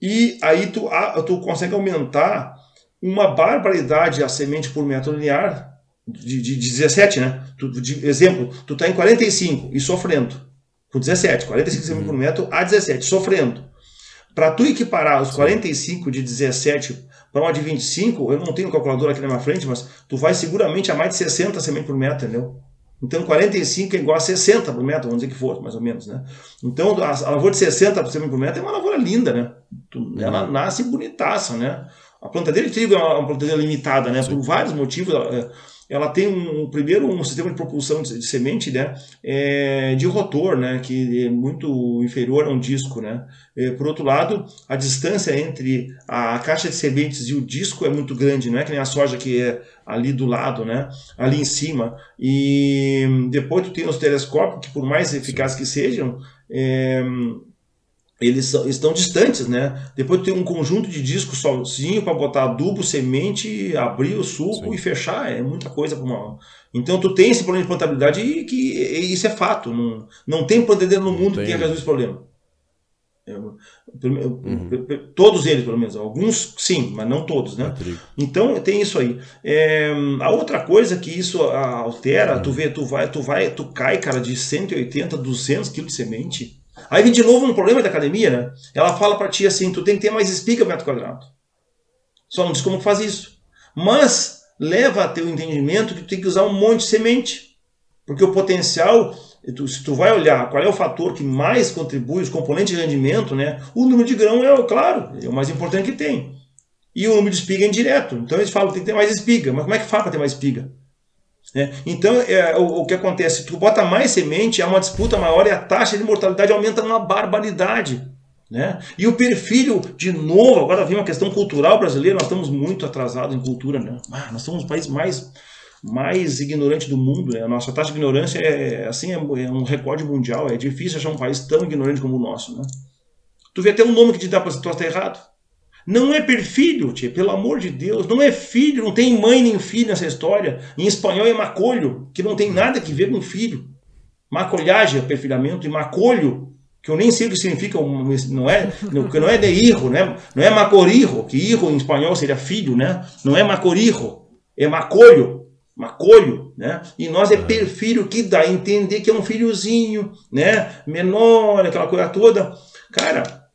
e aí tu, tu consegue aumentar uma barbaridade a semente por metro linear de, de, de 17, né? Tu, de, exemplo, tu está em 45 e sofrendo por 17, 45 uhum. por metro a 17, sofrendo. Para tu equiparar os 45 de 17 para uma de 25, eu não tenho calculador aqui na minha frente, mas tu vai seguramente a mais de 60 sementes por metro, entendeu? Então 45 é igual a 60 por metro, vamos dizer que for, mais ou menos, né? Então a, a lavoura de 60 por metro é uma lavoura linda, né? Ela uhum. nasce bonitaça, né? A plantadeira de trigo é uma plantadeira limitada, né? Por vários motivos. Ela tem um primeiro um sistema de propulsão de, de semente né, é, de rotor, né, que é muito inferior a um disco. Né. É, por outro lado, a distância entre a caixa de sementes e o disco é muito grande, não é que nem a soja que é ali do lado, né, ali em cima. E depois tu tem os telescópios, que por mais eficazes que sejam, é, eles estão distantes, né? Depois tem um conjunto de discos sozinho para botar adubo, semente, abrir o suco Sim. e fechar. É muita coisa para uma. Então tu tem esse problema de plantabilidade e que e isso é fato. Não, não tem plantadeira no mundo que tenha resolvido esse problema. É, uhum. Todos eles, pelo menos. Alguns sim, mas não todos, né? Então tem isso aí. É, a outra coisa que isso altera, uhum. tu vê, tu vai, tu vai, tu cai, cara, de 180, 200 quilos de semente Aí vem de novo um problema da academia, né? Ela fala para ti assim, tu tem que ter mais espiga metro quadrado. Só não diz como faz isso. Mas leva a teu entendimento que tu tem que usar um monte de semente. Porque o potencial, se tu vai olhar qual é o fator que mais contribui, os componentes de rendimento, né? O número de grão é, claro, é o mais importante que tem. E o número de espiga é indireto. Então eles falam tem que ter mais espiga. Mas como é que faz para ter mais espiga? É, então, é, o, o, que acontece? Tu bota mais semente, há uma disputa maior e a taxa de mortalidade aumenta uma barbaridade. Né? E o perfil, de novo, agora vem uma questão cultural brasileira, nós estamos muito atrasados em cultura. Né? Ah, nós somos o país mais, mais ignorante do mundo. Né? A nossa taxa de ignorância é, assim, é, é um recorde mundial. É difícil achar um país tão ignorante como o nosso. Né? Tu vê até um nome que te dá para se tu está errado. Não é perfilho, tia, pelo amor de Deus. Não é filho, não tem mãe nem filho nessa história. Em espanhol é macolho, que não tem nada que ver com filho. Macolhagem é perfilhamento, e macolho, que eu nem sei o que significa, não é, que não é de hijo, né? não é macorijo, que hijo em espanhol seria filho, né? Não é macorijo, é macolho, macolho, né? E nós é perfilho, que dá a entender que é um filhozinho, né? Menor, aquela coisa toda. Cara,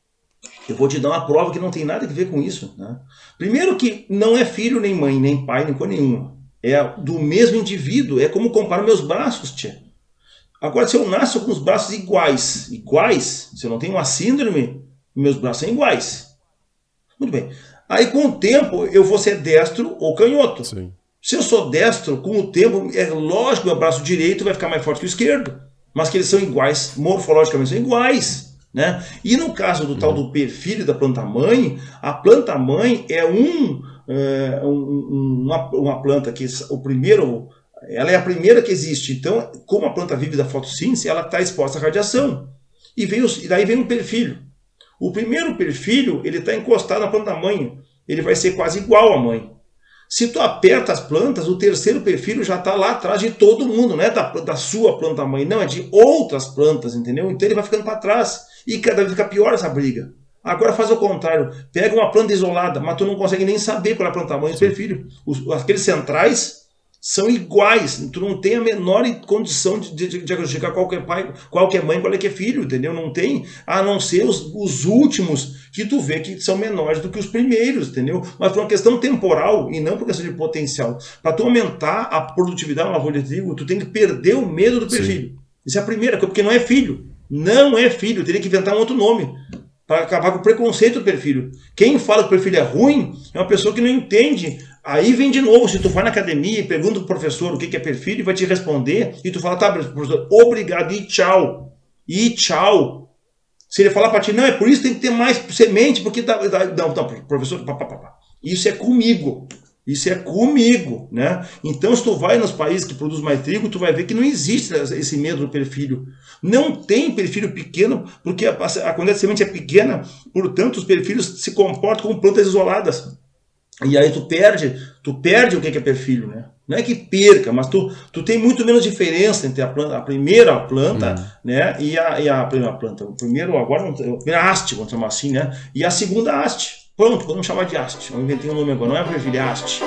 eu vou te dar uma prova que não tem nada a ver com isso. Né? Primeiro que não é filho, nem mãe, nem pai, nem coisa nenhuma. É do mesmo indivíduo. É como comparar meus braços, tia. Agora, se eu nasço com os braços iguais, iguais, se eu não tenho uma síndrome, meus braços são iguais. Muito bem. Aí, com o tempo, eu vou ser destro ou canhoto. Sim. Se eu sou destro, com o tempo, é lógico que meu braço direito vai ficar mais forte que o esquerdo. Mas que eles são iguais, morfologicamente são iguais. Né? E no caso do tal do perfil da planta-mãe, a planta-mãe é um, é, um, uma, uma planta que o primeiro, ela é a primeira que existe. Então, como a planta vive da fotossíntese, ela está exposta à radiação. E, vem os, e daí vem um perfil. O primeiro perfil, ele está encostado na planta-mãe. Ele vai ser quase igual à mãe. Se tu aperta as plantas, o terceiro perfil já está lá atrás de todo mundo, não é da, da sua planta-mãe, não, é de outras plantas, entendeu? Então ele vai ficando para trás. E cada vez fica pior essa briga. Agora faz o contrário. Pega uma planta isolada, mas tu não consegue nem saber qual é o tamanho do perfilho. Os, aqueles centrais são iguais. Tu não tem a menor condição de, de, de diagnosticar qualquer pai, qualquer mãe, qual é que é filho, entendeu? Não tem, a não ser os, os últimos que tu vê que são menores do que os primeiros, entendeu? Mas por uma questão temporal e não por questão de potencial. Para tu aumentar a produtividade na lavoura de trigo, tu tem que perder o medo do perfil. Sim. Isso é a primeira porque não é filho. Não é filho, teria que inventar um outro nome para acabar com o preconceito do perfil. Quem fala que o perfil é ruim é uma pessoa que não entende Aí vem de novo, se tu vai na academia e pergunta pro professor o que é perfil, ele vai te responder e tu fala, tá, professor, obrigado e tchau. E tchau. Se ele falar para ti, não, é por isso que tem que ter mais semente, porque tá, tá não, não, professor, pá, pá, pá, isso é comigo. Isso é comigo, né? Então, se tu vai nos países que produzem mais trigo, tu vai ver que não existe esse medo do perfil. Não tem perfil pequeno, porque a, a quantidade de semente é pequena, portanto, os perfilhos se comportam como plantas isoladas. E aí tu perde, tu perde o que é perfil, né? Não é que perca, mas tu, tu tem muito menos diferença entre a, planta, a primeira planta, uhum. né, e a, e a primeira planta. O primeiro agora, a primeira haste, vamos chamar assim, né, e a segunda haste. Pronto, podemos chamar de haste. Eu inventei um nome agora, não é perfil, é haste.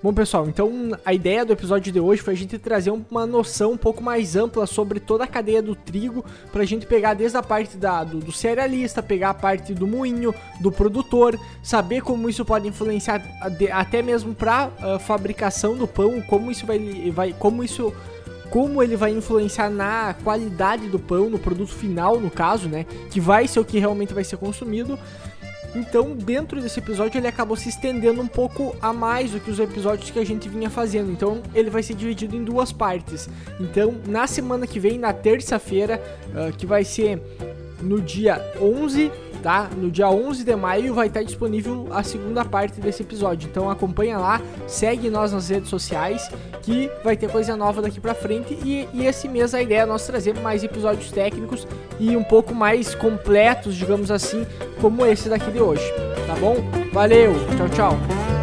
Bom, pessoal, então a ideia do episódio de hoje foi a gente trazer uma noção um pouco mais ampla sobre toda a cadeia do trigo, para a gente pegar desde a parte da, do, do, cerealista, pegar a parte do moinho, do produtor, saber como isso pode influenciar até mesmo para a uh, fabricação do pão, como isso vai, vai como isso como ele vai influenciar na qualidade do pão, no produto final, no caso, né, que vai ser o que realmente vai ser consumido. Então, dentro desse episódio, ele acabou se estendendo um pouco a mais do que os episódios que a gente vinha fazendo. Então, ele vai ser dividido em duas partes. Então, na semana que vem, na terça-feira, uh, que vai ser no dia 11 tá? No dia 11 de maio vai estar disponível a segunda parte desse episódio. Então acompanha lá, segue nós nas redes sociais que vai ter coisa nova daqui pra frente. E, e esse mês a ideia é nós trazer mais episódios técnicos e um pouco mais completos, digamos assim, como esse daqui de hoje. Tá bom? Valeu, tchau, tchau.